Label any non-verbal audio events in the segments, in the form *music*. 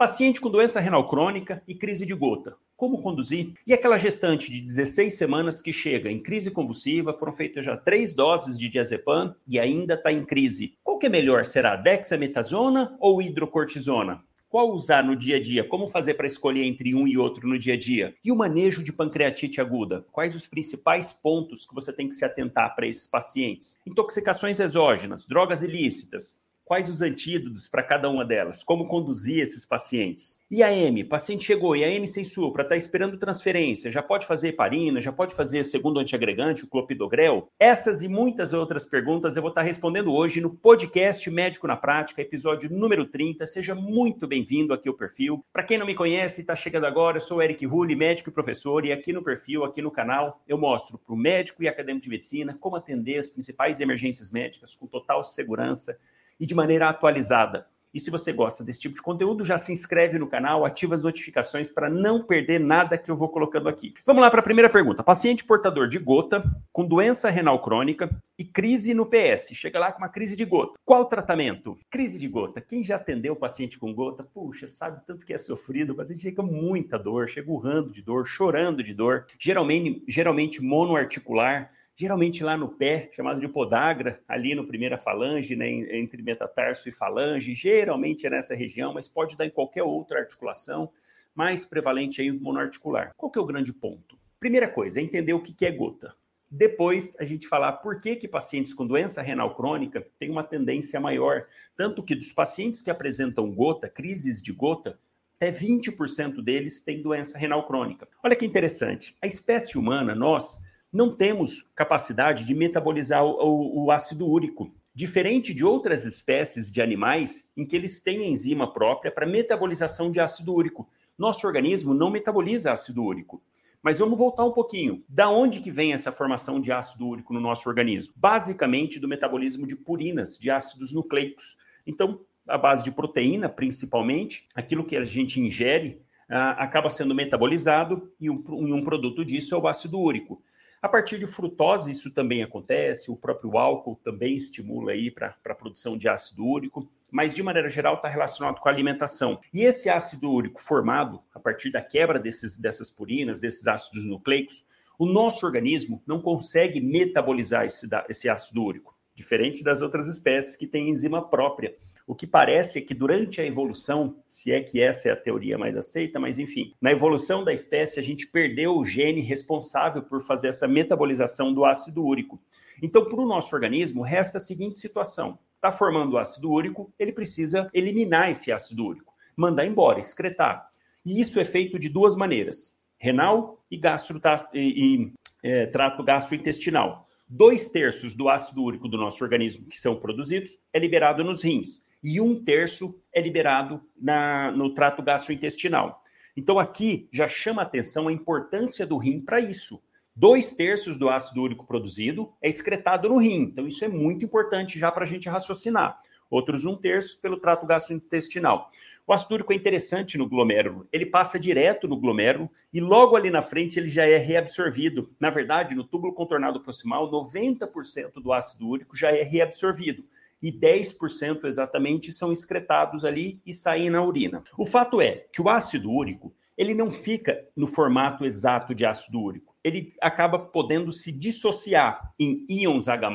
Paciente com doença renal crônica e crise de gota. Como conduzir? E aquela gestante de 16 semanas que chega em crise convulsiva, foram feitas já três doses de diazepam e ainda está em crise. Qual que é melhor? Será dexametasona ou hidrocortisona? Qual usar no dia a dia? Como fazer para escolher entre um e outro no dia a dia? E o manejo de pancreatite aguda? Quais os principais pontos que você tem que se atentar para esses pacientes? Intoxicações exógenas, drogas ilícitas, quais os antídotos para cada uma delas, como conduzir esses pacientes. E a M, paciente chegou e a M sem supra, está esperando transferência, já pode fazer heparina, já pode fazer segundo antiagregante, o clopidogrel? Essas e muitas outras perguntas eu vou estar tá respondendo hoje no podcast Médico na Prática, episódio número 30. Seja muito bem-vindo aqui ao perfil. Para quem não me conhece e está chegando agora, eu sou o Eric Rulli, médico e professor, e aqui no perfil, aqui no canal, eu mostro para o médico e acadêmico de medicina como atender as principais emergências médicas com total segurança e de maneira atualizada. E se você gosta desse tipo de conteúdo, já se inscreve no canal, ativa as notificações para não perder nada que eu vou colocando aqui. Vamos lá para a primeira pergunta. Paciente portador de gota, com doença renal crônica e crise no PS. Chega lá com uma crise de gota. Qual tratamento? Crise de gota. Quem já atendeu o paciente com gota, puxa, sabe tanto que é sofrido. O paciente chega com muita dor, chega urrando de dor, chorando de dor. Geralmente, geralmente monoarticular geralmente lá no pé, chamado de podagra, ali no primeira falange, né, entre metatarso e falange, geralmente é nessa região, mas pode dar em qualquer outra articulação, mais prevalente aí monoarticular. Qual que é o grande ponto? Primeira coisa, é entender o que é gota. Depois, a gente falar por que, que pacientes com doença renal crônica têm uma tendência maior, tanto que dos pacientes que apresentam gota, crises de gota, até 20% deles têm doença renal crônica. Olha que interessante, a espécie humana, nós, não temos capacidade de metabolizar o, o, o ácido úrico, diferente de outras espécies de animais em que eles têm enzima própria para metabolização de ácido úrico. Nosso organismo não metaboliza ácido úrico. Mas vamos voltar um pouquinho. Da onde que vem essa formação de ácido úrico no nosso organismo? Basicamente do metabolismo de purinas, de ácidos nucleicos. Então, a base de proteína, principalmente, aquilo que a gente ingere, ah, acaba sendo metabolizado e um, um produto disso é o ácido úrico. A partir de frutose, isso também acontece, o próprio álcool também estimula aí para a produção de ácido úrico, mas de maneira geral está relacionado com a alimentação. E esse ácido úrico formado a partir da quebra desses, dessas purinas, desses ácidos nucleicos, o nosso organismo não consegue metabolizar esse, esse ácido úrico, diferente das outras espécies que têm enzima própria. O que parece é que durante a evolução, se é que essa é a teoria mais aceita, mas enfim, na evolução da espécie a gente perdeu o gene responsável por fazer essa metabolização do ácido úrico. Então, para o nosso organismo, resta a seguinte situação: está formando ácido úrico, ele precisa eliminar esse ácido úrico, mandar embora, excretar. E isso é feito de duas maneiras: renal e, gastro, e, e é, trato gastrointestinal. Dois terços do ácido úrico do nosso organismo que são produzidos é liberado nos rins e um terço é liberado na, no trato gastrointestinal. Então, aqui já chama atenção a importância do rim para isso. Dois terços do ácido úrico produzido é excretado no rim. Então, isso é muito importante já para a gente raciocinar. Outros um terço pelo trato gastrointestinal. O ácido úrico é interessante no glomérulo. Ele passa direto no glomérulo e logo ali na frente ele já é reabsorvido. Na verdade, no túbulo contornado proximal, 90% do ácido úrico já é reabsorvido e 10% exatamente são excretados ali e saem na urina. O fato é que o ácido úrico, ele não fica no formato exato de ácido úrico. Ele acaba podendo se dissociar em íons H+,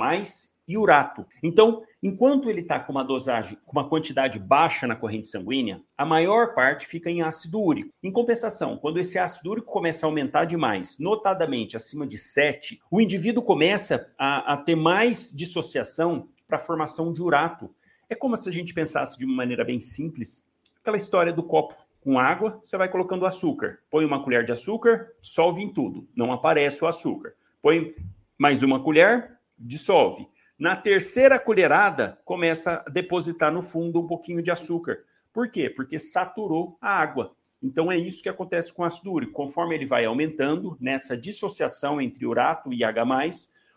e urato. Então, enquanto ele está com uma dosagem, com uma quantidade baixa na corrente sanguínea, a maior parte fica em ácido úrico. Em compensação, quando esse ácido úrico começa a aumentar demais, notadamente acima de 7, o indivíduo começa a, a ter mais dissociação para a formação de urato. É como se a gente pensasse de uma maneira bem simples, aquela história do copo com água, você vai colocando açúcar. Põe uma colher de açúcar, dissolve em tudo, não aparece o açúcar. Põe mais uma colher, dissolve. Na terceira colherada, começa a depositar no fundo um pouquinho de açúcar. Por quê? Porque saturou a água. Então é isso que acontece com o ácido úrico. Conforme ele vai aumentando nessa dissociação entre urato e H+,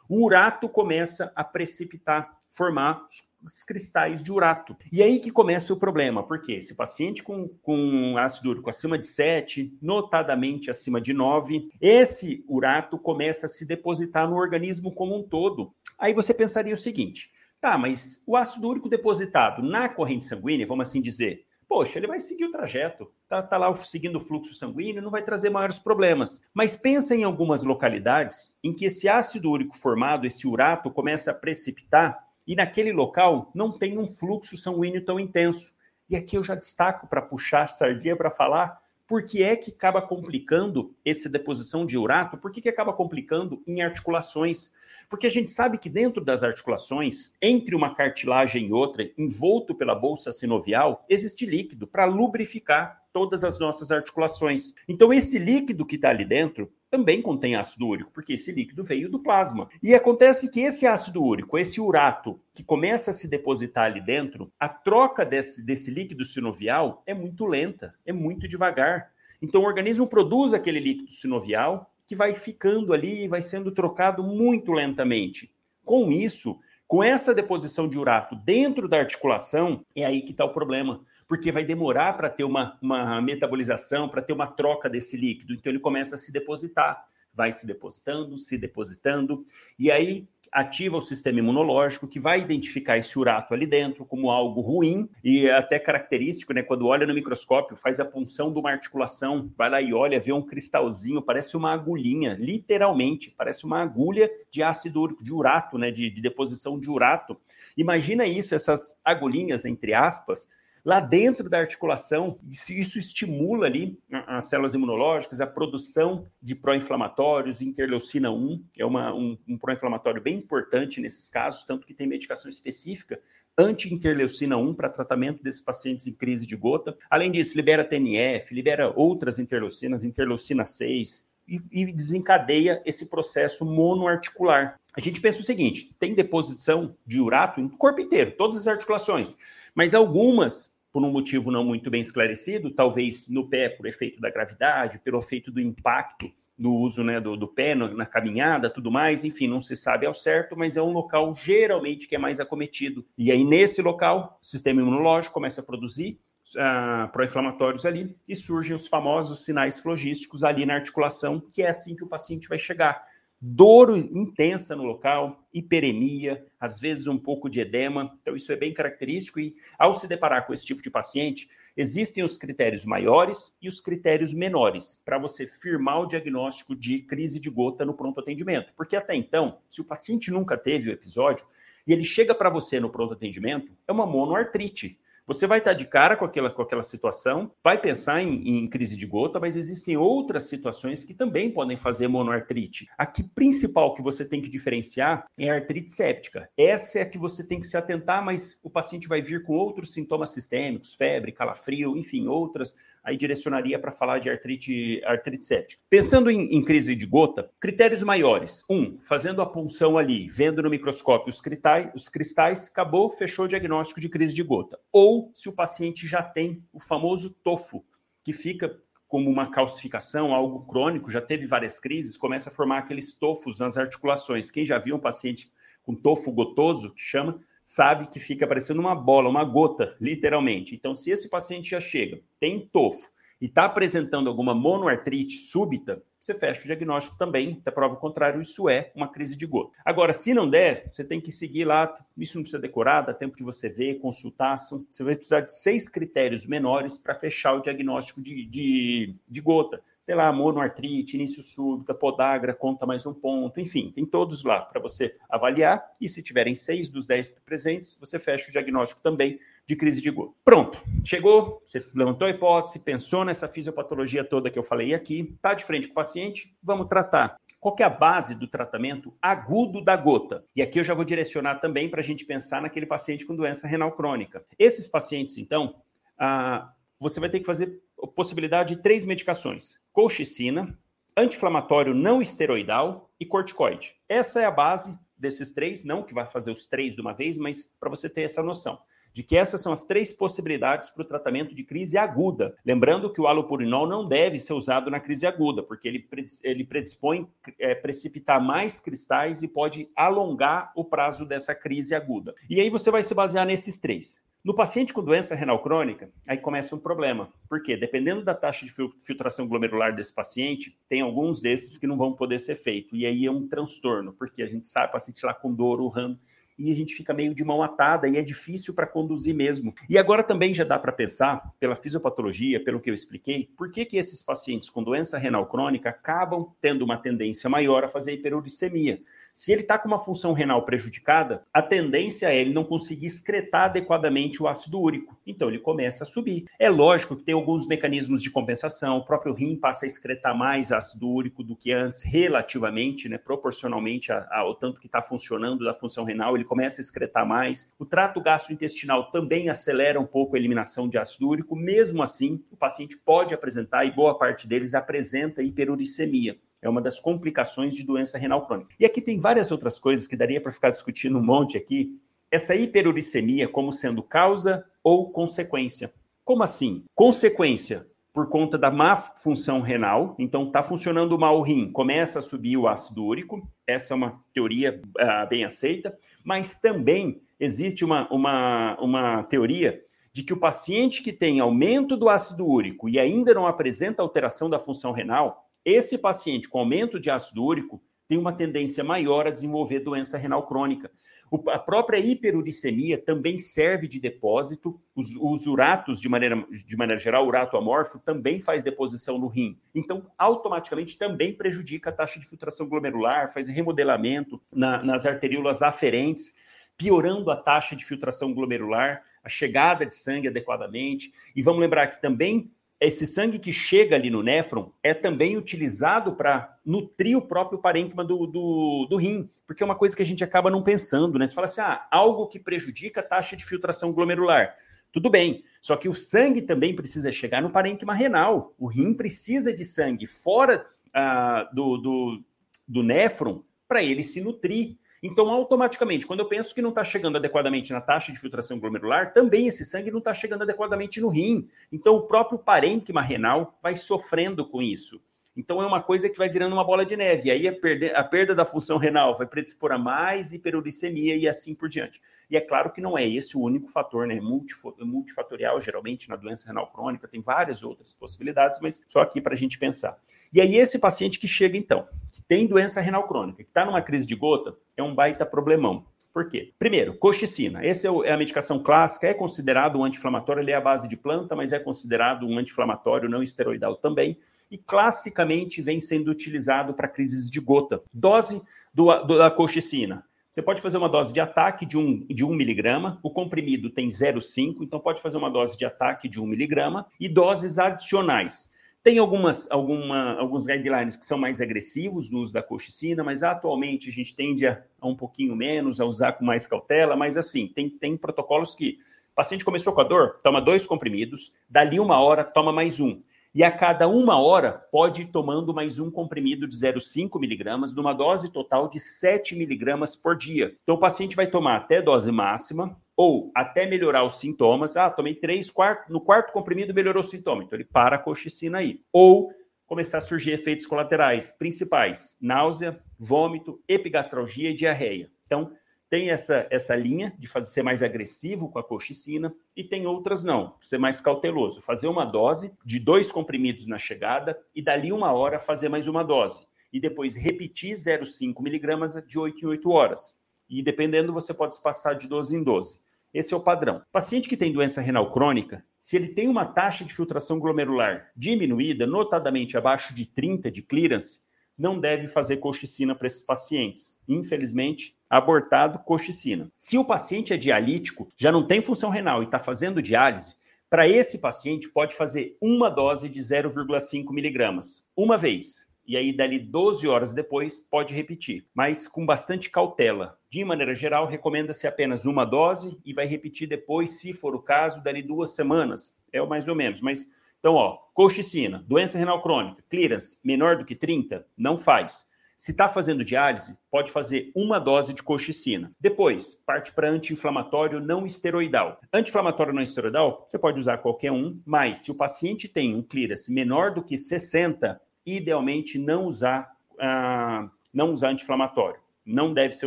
o urato começa a precipitar formar os cristais de urato. E aí que começa o problema, porque esse paciente com, com ácido úrico acima de 7, notadamente acima de 9, esse urato começa a se depositar no organismo como um todo. Aí você pensaria o seguinte: tá, mas o ácido úrico depositado na corrente sanguínea, vamos assim dizer, poxa, ele vai seguir o trajeto, tá, tá lá seguindo o fluxo sanguíneo, não vai trazer maiores problemas. Mas pensa em algumas localidades em que esse ácido úrico formado, esse urato, começa a precipitar e naquele local não tem um fluxo sanguíneo tão intenso. E aqui eu já destaco para puxar a sardinha para falar por que é que acaba complicando essa deposição de urato? Por que, que acaba complicando em articulações? Porque a gente sabe que dentro das articulações, entre uma cartilagem e outra, envolto pela bolsa sinovial, existe líquido para lubrificar todas as nossas articulações. Então, esse líquido que está ali dentro também contém ácido úrico, porque esse líquido veio do plasma. E acontece que esse ácido úrico, esse urato, que começa a se depositar ali dentro, a troca desse, desse líquido sinovial é muito lenta, é muito devagar. Então, o organismo produz aquele líquido sinovial que vai ficando ali e vai sendo trocado muito lentamente. Com isso, com essa deposição de urato dentro da articulação, é aí que está o problema, porque vai demorar para ter uma, uma metabolização, para ter uma troca desse líquido. Então ele começa a se depositar, vai se depositando, se depositando, e aí ativa o sistema imunológico que vai identificar esse urato ali dentro como algo ruim e até característico, né? Quando olha no microscópio, faz a punção de uma articulação, vai lá e olha, vê um cristalzinho, parece uma agulhinha, literalmente, parece uma agulha de ácido úrico, de urato, né? De, de deposição de urato. Imagina isso, essas agulhinhas, entre aspas, lá dentro da articulação, isso estimula ali as células imunológicas, a produção de pró-inflamatórios, interleucina 1, é uma, um, um pró-inflamatório bem importante nesses casos, tanto que tem medicação específica anti-interleucina 1 para tratamento desses pacientes em crise de gota. Além disso, libera TNF, libera outras interleucinas, interleucina 6, e, desencadeia esse processo monoarticular. A gente pensa o seguinte: tem deposição de urato no corpo inteiro, todas as articulações, mas algumas por um motivo não muito bem esclarecido, talvez no pé por efeito da gravidade, pelo efeito do impacto do uso né, do, do pé no, na caminhada, tudo mais, enfim, não se sabe ao certo, mas é um local geralmente que é mais acometido. E aí, nesse local, o sistema imunológico começa a produzir uh, pró-inflamatórios ali e surgem os famosos sinais flogísticos ali na articulação, que é assim que o paciente vai chegar dor intensa no local, hiperemia, às vezes um pouco de edema. Então, isso é bem característico. E ao se deparar com esse tipo de paciente, existem os critérios maiores e os critérios menores para você firmar o diagnóstico de crise de gota no pronto atendimento. Porque até então, se o paciente nunca teve o episódio e ele chega para você no pronto atendimento, é uma monoartrite. Você vai estar de cara com aquela, com aquela situação, vai pensar em, em crise de gota, mas existem outras situações que também podem fazer monoartrite. A que principal que você tem que diferenciar é a artrite séptica. Essa é a que você tem que se atentar, mas o paciente vai vir com outros sintomas sistêmicos, febre, calafrio, enfim, outras aí direcionaria para falar de artrite, artrite séptica. Pensando em, em, crise de gota, critérios maiores. Um, fazendo a punção ali, vendo no microscópio os cristais, os cristais, acabou, fechou o diagnóstico de crise de gota. Ou se o paciente já tem o famoso tofo, que fica como uma calcificação, algo crônico, já teve várias crises, começa a formar aqueles tofos nas articulações. Quem já viu um paciente com tofo gotoso, que chama, sabe que fica parecendo uma bola, uma gota, literalmente. Então, se esse paciente já chega, tem tofo e está apresentando alguma monoartrite súbita, você fecha o diagnóstico também, até prova o contrário, isso é uma crise de gota. Agora, se não der, você tem que seguir lá, isso não precisa decorar, dá tempo de você ver, consultar, você vai precisar de seis critérios menores para fechar o diagnóstico de, de, de gota sei lá, monoartrite, início súbito, podagra, conta mais um ponto, enfim, tem todos lá para você avaliar. E se tiverem seis dos dez presentes, você fecha o diagnóstico também de crise de gota. Pronto, chegou, você levantou a hipótese, pensou nessa fisiopatologia toda que eu falei aqui, está de frente com o paciente, vamos tratar. Qual é a base do tratamento agudo da gota? E aqui eu já vou direcionar também para a gente pensar naquele paciente com doença renal crônica. Esses pacientes, então, ah, você vai ter que fazer possibilidade de três medicações: colchicina, anti-inflamatório não esteroidal e corticoide. Essa é a base desses três, não que vai fazer os três de uma vez, mas para você ter essa noção de que essas são as três possibilidades para o tratamento de crise aguda. Lembrando que o alopurinol não deve ser usado na crise aguda, porque ele, ele predispõe é, precipitar mais cristais e pode alongar o prazo dessa crise aguda. E aí você vai se basear nesses três. No paciente com doença renal crônica, aí começa um problema. Por quê? Dependendo da taxa de filtração glomerular desse paciente, tem alguns desses que não vão poder ser feitos. E aí é um transtorno, porque a gente sabe, o paciente lá com dor, urrando, e a gente fica meio de mão atada e é difícil para conduzir mesmo. E agora também já dá para pensar, pela fisiopatologia, pelo que eu expliquei, por que, que esses pacientes com doença renal crônica acabam tendo uma tendência maior a fazer hiperuricemia. Se ele está com uma função renal prejudicada, a tendência é ele não conseguir excretar adequadamente o ácido úrico. Então ele começa a subir. É lógico que tem alguns mecanismos de compensação. O próprio rim passa a excretar mais ácido úrico do que antes, relativamente, né, proporcionalmente ao tanto que está funcionando da função renal, ele começa a excretar mais. O trato gastrointestinal também acelera um pouco a eliminação de ácido úrico. Mesmo assim, o paciente pode apresentar, e boa parte deles apresenta hiperuricemia. É uma das complicações de doença renal crônica. E aqui tem várias outras coisas que daria para ficar discutindo um monte aqui. Essa hiperuricemia como sendo causa ou consequência. Como assim? Consequência por conta da má função renal. Então, está funcionando mal o rim, começa a subir o ácido úrico. Essa é uma teoria uh, bem aceita. Mas também existe uma, uma, uma teoria de que o paciente que tem aumento do ácido úrico e ainda não apresenta alteração da função renal, esse paciente com aumento de ácido úrico tem uma tendência maior a desenvolver doença renal crônica. O, a própria hiperuricemia também serve de depósito. Os, os, uratos, de maneira, de maneira geral, o urato amorfo também faz deposição no rim. Então, automaticamente também prejudica a taxa de filtração glomerular, faz remodelamento na, nas arteríolas aferentes, piorando a taxa de filtração glomerular, a chegada de sangue adequadamente. E vamos lembrar que também esse sangue que chega ali no néfron é também utilizado para nutrir o próprio parênquima do, do, do, rim, porque é uma coisa que a gente acaba não pensando, né? Você fala assim, ah, algo que prejudica a taxa de filtração glomerular. Tudo bem, só que o sangue também precisa chegar no parênquima renal. O rim precisa de sangue fora ah, do, do, do néfron para ele se nutrir. Então, automaticamente, quando eu penso que não está chegando adequadamente na taxa de filtração glomerular, também esse sangue não está chegando adequadamente no rim. Então, o próprio parênquima renal vai sofrendo com isso. Então, é uma coisa que vai virando uma bola de neve. E aí, a perda, a perda da função renal vai predispor a mais hiperuricemia e assim por diante. E é claro que não é esse o único fator, né? Multifatorial, geralmente, na doença renal crônica, tem várias outras possibilidades, mas só aqui para a gente pensar. E aí, esse paciente que chega, então, que tem doença renal crônica, que está numa crise de gota, é um baita problemão. Por quê? Primeiro, coxicina. Essa é, é a medicação clássica, é considerado um anti-inflamatório, ele é a base de planta, mas é considerado um anti-inflamatório não esteroidal também e classicamente vem sendo utilizado para crises de gota. Dose do, do, da colchicina. Você pode fazer uma dose de ataque de 1 de um miligrama, o comprimido tem 0,5, então pode fazer uma dose de ataque de 1 miligrama e doses adicionais. Tem algumas, alguma, alguns guidelines que são mais agressivos no uso da colchicina, mas atualmente a gente tende a, a, um pouquinho menos, a usar com mais cautela, mas assim, tem, tem protocolos que o paciente começou com a dor, toma dois comprimidos, dali uma hora, toma mais um e a cada uma hora pode ir tomando mais um comprimido de 0,5 miligramas, numa dose total de 7 miligramas por dia. Então, o paciente vai tomar até dose máxima, ou até melhorar os sintomas. Ah, tomei três, quarto, no quarto comprimido melhorou o sintoma, então ele para a coxicina aí. Ou começar a surgir efeitos colaterais principais: náusea, vômito, epigastralgia e diarreia. Então, tem essa, essa linha de fazer ser mais agressivo com a colchicina e tem outras não, ser mais cauteloso. Fazer uma dose de dois comprimidos na chegada e dali uma hora fazer mais uma dose. E depois repetir 0,5 miligramas de 8 em 8 horas. E dependendo, você pode espaçar de 12 em 12. Esse é o padrão. Paciente que tem doença renal crônica, se ele tem uma taxa de filtração glomerular diminuída, notadamente abaixo de 30 de clearance, não deve fazer colchicina para esses pacientes. Infelizmente, abortado colchicina. Se o paciente é dialítico, já não tem função renal e está fazendo diálise, para esse paciente pode fazer uma dose de 0,5 miligramas, uma vez. E aí, dali 12 horas depois, pode repetir, mas com bastante cautela. De maneira geral, recomenda-se apenas uma dose e vai repetir depois, se for o caso, dali duas semanas. É o mais ou menos, mas então, ó, colchicina, doença renal crônica, clearance menor do que 30, não faz. Se está fazendo diálise, pode fazer uma dose de colchicina. Depois, parte para anti-inflamatório não esteroidal. Anti-inflamatório não esteroidal, você pode usar qualquer um, mas se o paciente tem um clearance menor do que 60, idealmente não usar, uh, não usar anti-inflamatório. Não deve ser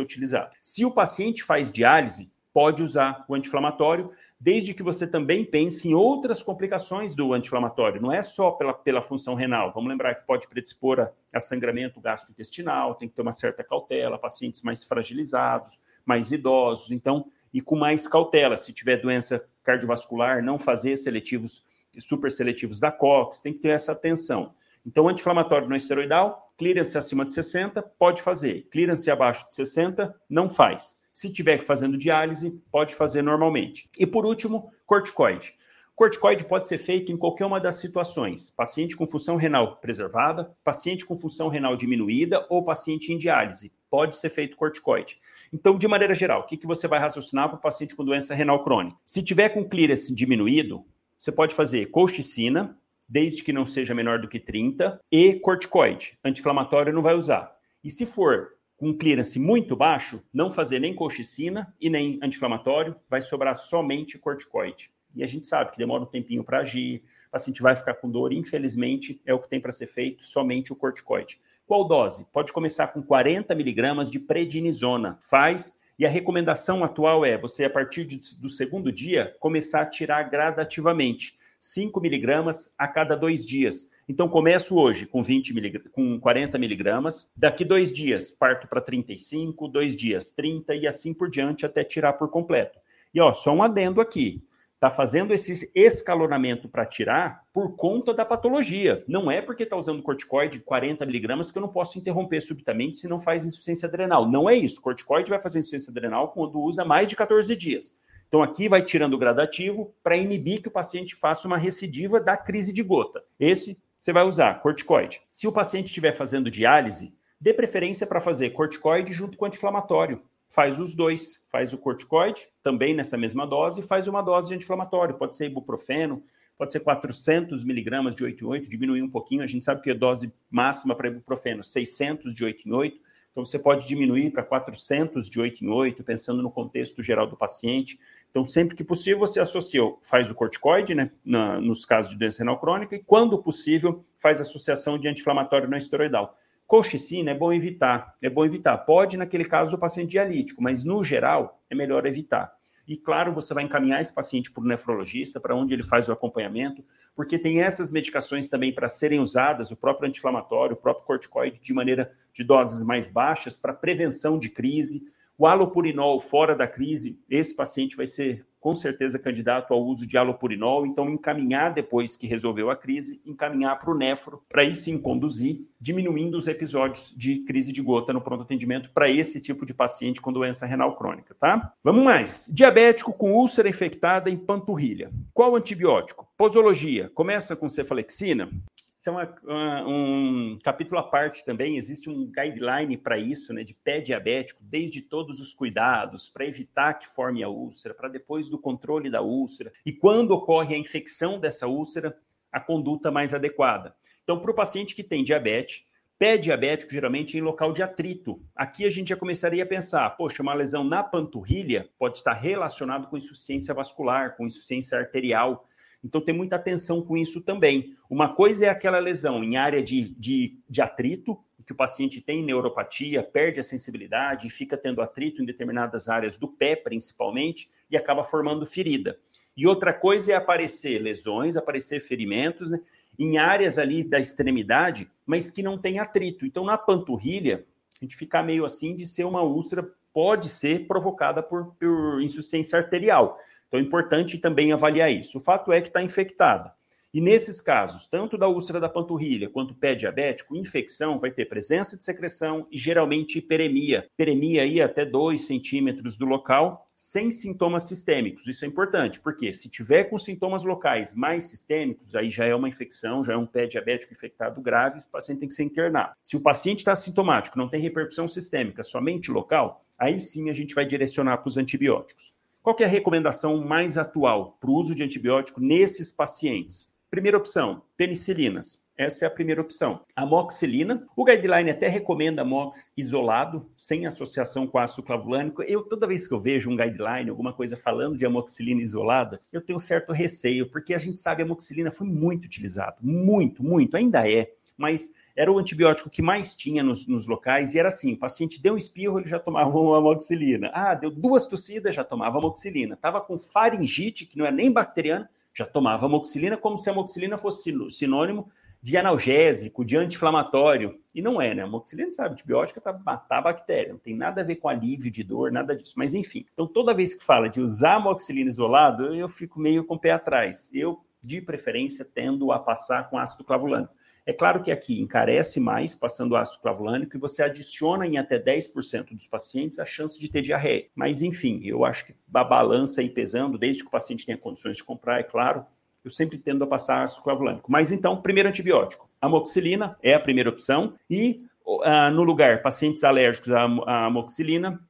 utilizado. Se o paciente faz diálise, pode usar o anti-inflamatório, desde que você também pense em outras complicações do anti-inflamatório. Não é só pela, pela função renal. Vamos lembrar que pode predispor a, a sangramento gastrointestinal, tem que ter uma certa cautela, pacientes mais fragilizados, mais idosos, então, e com mais cautela. Se tiver doença cardiovascular, não fazer seletivos, super seletivos da COX, tem que ter essa atenção. Então, anti-inflamatório não esteroidal, clearance acima de 60, pode fazer. Clearance abaixo de 60, não faz. Se tiver fazendo diálise, pode fazer normalmente. E por último, corticoide. Corticoide pode ser feito em qualquer uma das situações: paciente com função renal preservada, paciente com função renal diminuída ou paciente em diálise. Pode ser feito corticoide. Então, de maneira geral, o que, que você vai raciocinar para o paciente com doença renal crônica? Se tiver com clearance diminuído, você pode fazer colchicina, desde que não seja menor do que 30, e corticoide. Anti-inflamatório não vai usar. E se for com clearance muito baixo, não fazer nem colchicina e nem anti-inflamatório, vai sobrar somente corticoide. E a gente sabe que demora um tempinho para agir, o paciente vai ficar com dor, infelizmente, é o que tem para ser feito, somente o corticoide. Qual dose? Pode começar com 40 miligramas de prednisona. Faz e a recomendação atual é você, a partir do segundo dia, começar a tirar gradativamente. 5 miligramas a cada dois dias. Então, começo hoje com 20 milig... com 40 miligramas, daqui dois dias parto para 35, dois dias 30 e assim por diante até tirar por completo. E ó, só um adendo aqui. Está fazendo esse escalonamento para tirar por conta da patologia. Não é porque está usando corticoide 40 miligramas que eu não posso interromper subitamente se não faz insuficiência adrenal. Não é isso. Corticoide vai fazer insuficiência adrenal quando usa mais de 14 dias. Então, aqui vai tirando o gradativo para inibir que o paciente faça uma recidiva da crise de gota. Esse você vai usar, corticoide. Se o paciente estiver fazendo diálise, dê preferência para fazer corticoide junto com anti-inflamatório. Faz os dois, faz o corticoide, também nessa mesma dose, e faz uma dose de anti-inflamatório. Pode ser ibuprofeno, pode ser 400 miligramas de 8 em 8, diminuir um pouquinho. A gente sabe que a dose máxima para ibuprofeno 600 de 8 em 8. Então, você pode diminuir para 400 de 8 em 8, pensando no contexto geral do paciente. Então, sempre que possível, você associa, faz o corticoide, né, na, nos casos de doença renal crônica, e quando possível, faz associação de anti-inflamatório não esteroidal. Colchicina é bom evitar, é bom evitar. Pode, naquele caso, o paciente dialítico, mas no geral, é melhor evitar. E claro, você vai encaminhar esse paciente para o nefrologista, para onde ele faz o acompanhamento, porque tem essas medicações também para serem usadas, o próprio anti-inflamatório, o próprio corticoide, de maneira de doses mais baixas, para prevenção de crise, o alopurinol fora da crise, esse paciente vai ser com certeza candidato ao uso de alopurinol, então encaminhar depois que resolveu a crise, encaminhar para o nefro, para aí sim conduzir, diminuindo os episódios de crise de gota no pronto atendimento para esse tipo de paciente com doença renal crônica, tá? Vamos mais. Diabético com úlcera infectada em panturrilha. Qual antibiótico? Posologia. Começa com cefalexina? Isso é uma, uma, um capítulo à parte também. Existe um guideline para isso, né, de pé diabético, desde todos os cuidados para evitar que forme a úlcera, para depois do controle da úlcera e quando ocorre a infecção dessa úlcera, a conduta mais adequada. Então, para o paciente que tem diabetes, pé diabético geralmente em local de atrito. Aqui a gente já começaria a pensar, poxa, uma lesão na panturrilha pode estar relacionado com insuficiência vascular, com insuficiência arterial. Então, tem muita atenção com isso também. Uma coisa é aquela lesão em área de, de, de atrito, que o paciente tem neuropatia, perde a sensibilidade e fica tendo atrito em determinadas áreas do pé, principalmente, e acaba formando ferida. E outra coisa é aparecer lesões, aparecer ferimentos, né, em áreas ali da extremidade, mas que não tem atrito. Então, na panturrilha, a gente fica meio assim de ser uma úlcera, pode ser provocada por, por insuficiência arterial. Então é importante também avaliar isso. O fato é que está infectada. E nesses casos, tanto da úlcera da panturrilha quanto pé diabético, infecção vai ter presença de secreção e geralmente hiperemia. Hiperemia aí até 2 centímetros do local, sem sintomas sistêmicos. Isso é importante, porque se tiver com sintomas locais mais sistêmicos, aí já é uma infecção, já é um pé diabético infectado grave, o paciente tem que ser internado. Se o paciente está sintomático, não tem repercussão sistêmica, somente local, aí sim a gente vai direcionar para os antibióticos. Qual é a recomendação mais atual para o uso de antibiótico nesses pacientes? Primeira opção, penicilinas. Essa é a primeira opção. Amoxicilina. O guideline até recomenda mox isolado, sem associação com ácido clavulânico. Eu, toda vez que eu vejo um guideline, alguma coisa falando de amoxicilina isolada, eu tenho certo receio, porque a gente sabe que a amoxicilina foi muito utilizado. Muito, muito. Ainda é. Mas era o antibiótico que mais tinha nos, nos, locais, e era assim: o paciente deu um espirro, ele já tomava uma amoxicilina. Ah, deu duas tossidas, já tomava amoxicilina. Estava com faringite, que não é nem bacteriana, já tomava amoxicilina, como se a amoxicilina fosse sinônimo de analgésico, de anti-inflamatório. E não é, né? A amoxicilina, sabe, antibiótica é para matar a bactéria, não tem nada a ver com alívio de dor, nada disso. Mas enfim, então toda vez que fala de usar amoxicilina isolado, eu fico meio com o pé atrás. Eu, de preferência, tendo a passar com ácido clavulânico. É claro que aqui encarece mais passando ácido clavulânico e você adiciona em até 10% dos pacientes a chance de ter diarreia. Mas enfim, eu acho que a balança aí pesando, desde que o paciente tenha condições de comprar, é claro, eu sempre tendo a passar ácido clavulânico. Mas então, primeiro antibiótico. Amoxicilina é a primeira opção e uh, no lugar, pacientes alérgicos à, à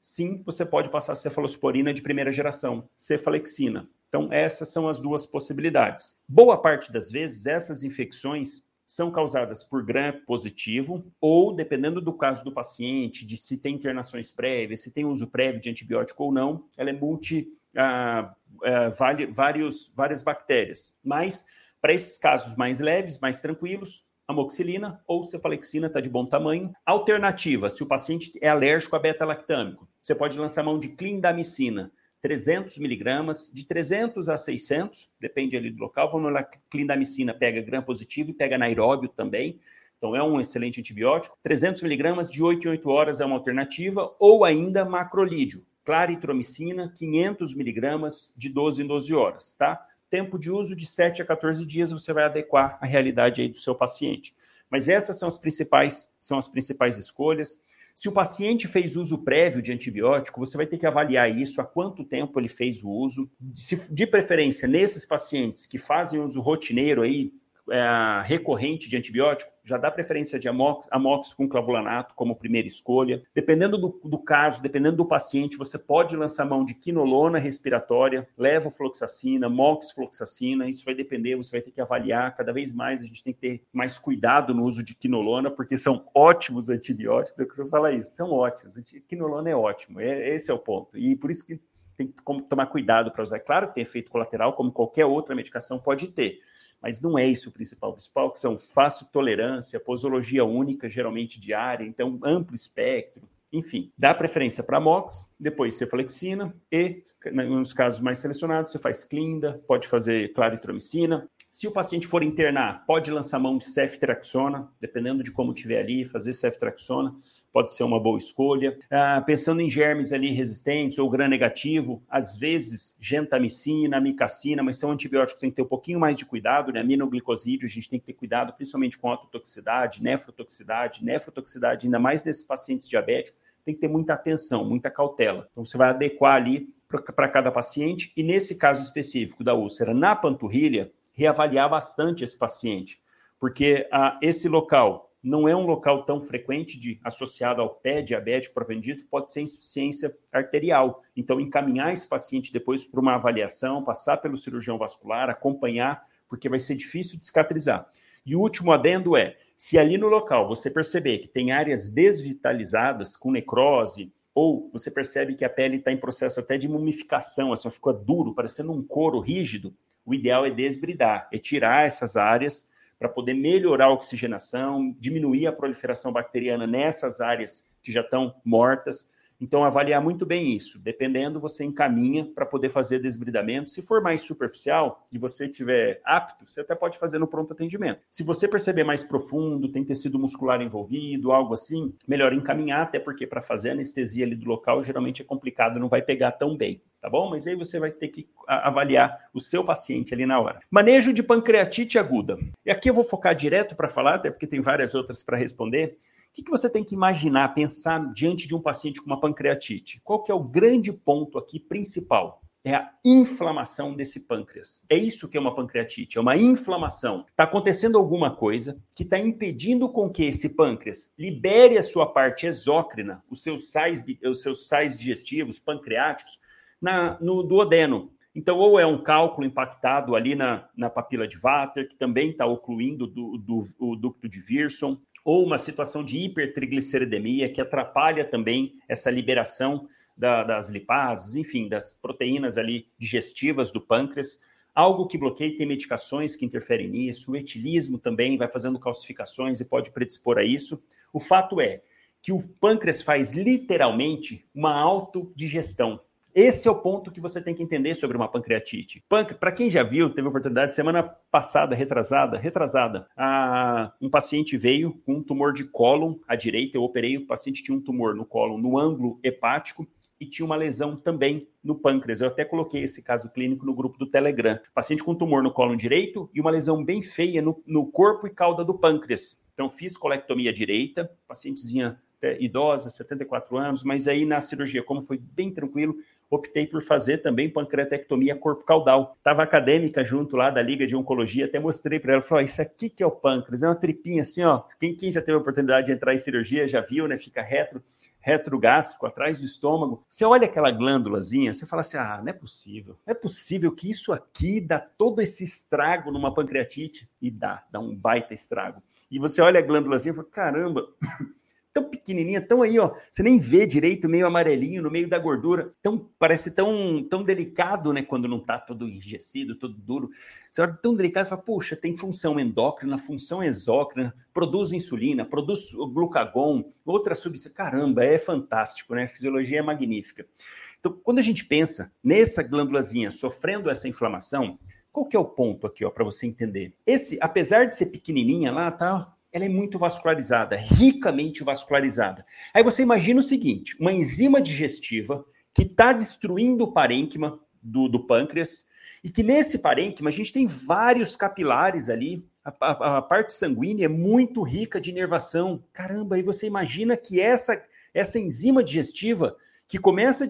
sim, você pode passar cefalosporina de primeira geração, cefalexina. Então, essas são as duas possibilidades. Boa parte das vezes, essas infecções são causadas por gram positivo ou, dependendo do caso do paciente, de se tem internações prévias, se tem uso prévio de antibiótico ou não, ela é multi, ah, ah, vale, vários, várias bactérias. Mas, para esses casos mais leves, mais tranquilos, amoxicilina ou cefalexina está de bom tamanho. Alternativa, se o paciente é alérgico a beta-lactâmico, você pode lançar mão de clindamicina, 300 miligramas, de 300 a 600, depende ali do local. Vamos lá, clindamicina pega gram positivo e pega anaeróbio também. Então, é um excelente antibiótico. 300 miligramas de 8 em 8 horas é uma alternativa. Ou ainda macrolídeo, claritromicina, 500 miligramas de 12 em 12 horas, tá? Tempo de uso de 7 a 14 dias, você vai adequar a realidade aí do seu paciente. Mas essas são as principais, são as principais escolhas. Se o paciente fez uso prévio de antibiótico, você vai ter que avaliar isso, há quanto tempo ele fez o uso. Se, de preferência, nesses pacientes que fazem uso rotineiro aí, é, recorrente de antibiótico, já dá preferência de amox, amox com clavulanato como primeira escolha. Dependendo do, do, caso, dependendo do paciente, você pode lançar mão de quinolona respiratória, levofloxacina, moxifloxacina, isso vai depender, você vai ter que avaliar. Cada vez mais a gente tem que ter mais cuidado no uso de quinolona, porque são ótimos antibióticos, eu costumo falar isso, são ótimos. Quinolona é ótimo, é, esse é o ponto. E por isso que tem que tomar cuidado para usar. Claro que tem efeito colateral, como qualquer outra medicação pode ter mas não é isso o principal. O principal que são fácil tolerância, posologia única, geralmente diária, então amplo espectro, enfim, dá preferência para MOX, depois cefalexina e, nos casos mais selecionados, você faz clinda, pode fazer claritromicina. Se o paciente for internar, pode lançar mão de ceftriaxona, dependendo de como tiver ali, fazer ceftriaxona pode ser uma boa escolha. Ah, pensando em germes ali resistentes ou gram negativo, às vezes gentamicina, amicacina, mas são antibióticos que tem que ter um pouquinho mais de cuidado, né? Aminoglicosídeo, a gente tem que ter cuidado, principalmente com autotoxicidade, nefrotoxicidade, nefrotoxicidade, ainda mais nesses pacientes diabéticos, tem que ter muita atenção, muita cautela. Então, você vai adequar ali para cada paciente, e nesse caso específico da úlcera na panturrilha, reavaliar bastante esse paciente, porque ah, esse local não é um local tão frequente de associado ao pé diabético propriamente dito, pode ser insuficiência arterial. Então, encaminhar esse paciente depois para uma avaliação, passar pelo cirurgião vascular, acompanhar, porque vai ser difícil de cicatrizar. E o último adendo é: se ali no local você perceber que tem áreas desvitalizadas com necrose, ou você percebe que a pele está em processo até de mumificação, assim, ficou duro, parecendo um couro rígido, o ideal é desbridar, é tirar essas áreas para poder melhorar a oxigenação, diminuir a proliferação bacteriana nessas áreas que já estão mortas. Então, avaliar muito bem isso. Dependendo, você encaminha para poder fazer desbridamento. Se for mais superficial e você tiver apto, você até pode fazer no pronto atendimento. Se você perceber mais profundo, tem tecido muscular envolvido, algo assim, melhor encaminhar, até porque para fazer anestesia ali do local geralmente é complicado, não vai pegar tão bem, tá bom? Mas aí você vai ter que avaliar o seu paciente ali na hora. Manejo de pancreatite aguda. E aqui eu vou focar direto para falar, até porque tem várias outras para responder. O que, que você tem que imaginar, pensar diante de um paciente com uma pancreatite? Qual que é o grande ponto aqui principal? é a inflamação desse pâncreas. É isso que é uma pancreatite, é uma inflamação. Está acontecendo alguma coisa que está impedindo com que esse pâncreas libere a sua parte exócrina, os seus sais, os seus sais digestivos, pancreáticos, na, no duodeno. Então, ou é um cálculo impactado ali na, na papila de Vater, que também está ocluindo do, do, o ducto de Virson, ou uma situação de hipertrigliceridemia que atrapalha também essa liberação da, das lipases, enfim, das proteínas ali digestivas do pâncreas. Algo que bloqueia tem medicações que interferem nisso, o etilismo também vai fazendo calcificações e pode predispor a isso. O fato é que o pâncreas faz literalmente uma autodigestão. Esse é o ponto que você tem que entender sobre uma pancreatite. Para quem já viu, teve oportunidade, semana passada, retrasada, retrasada, a, um paciente veio com um tumor de cólon à direita, eu operei, o paciente tinha um tumor no cólon, no ângulo hepático, e tinha uma lesão também no pâncreas. Eu até coloquei esse caso clínico no grupo do Telegram. Paciente com tumor no colo direito e uma lesão bem feia no, no corpo e cauda do pâncreas. Então, fiz colectomia direita, pacientezinha idosa, 74 anos, mas aí na cirurgia, como foi bem tranquilo, optei por fazer também pancreatectomia corpo caudal. Tava acadêmica junto lá da Liga de Oncologia, até mostrei para ela, falou, oh, isso aqui que é o pâncreas, é uma tripinha assim, ó. Quem, quem já teve a oportunidade de entrar em cirurgia já viu, né? Fica retro retrogástrico, atrás do estômago. Você olha aquela glândulazinha, você fala assim: ah, não é possível. Não é possível que isso aqui dá todo esse estrago numa pancreatite. E dá, dá um baita estrago. E você olha a glândulazinha e fala: caramba, tão pequenininha, tão aí, ó, você nem vê direito, meio amarelinho, no meio da gordura, tão, parece tão, tão delicado, né, quando não tá todo enrijecido, todo duro, você olha tão delicado e fala, poxa, tem função endócrina, função exócrina, produz insulina, produz glucagon, outra substância, caramba, é fantástico, né, a fisiologia é magnífica. Então, quando a gente pensa nessa glândulazinha sofrendo essa inflamação, qual que é o ponto aqui, ó, para você entender? Esse, apesar de ser pequenininha lá, tá, ela é muito vascularizada, ricamente vascularizada. Aí você imagina o seguinte: uma enzima digestiva que está destruindo o parênquima do, do, pâncreas, e que nesse parênquima a gente tem vários capilares ali. A, a, a, parte sanguínea é muito rica de inervação. Caramba, aí você imagina que essa, essa enzima digestiva que começa a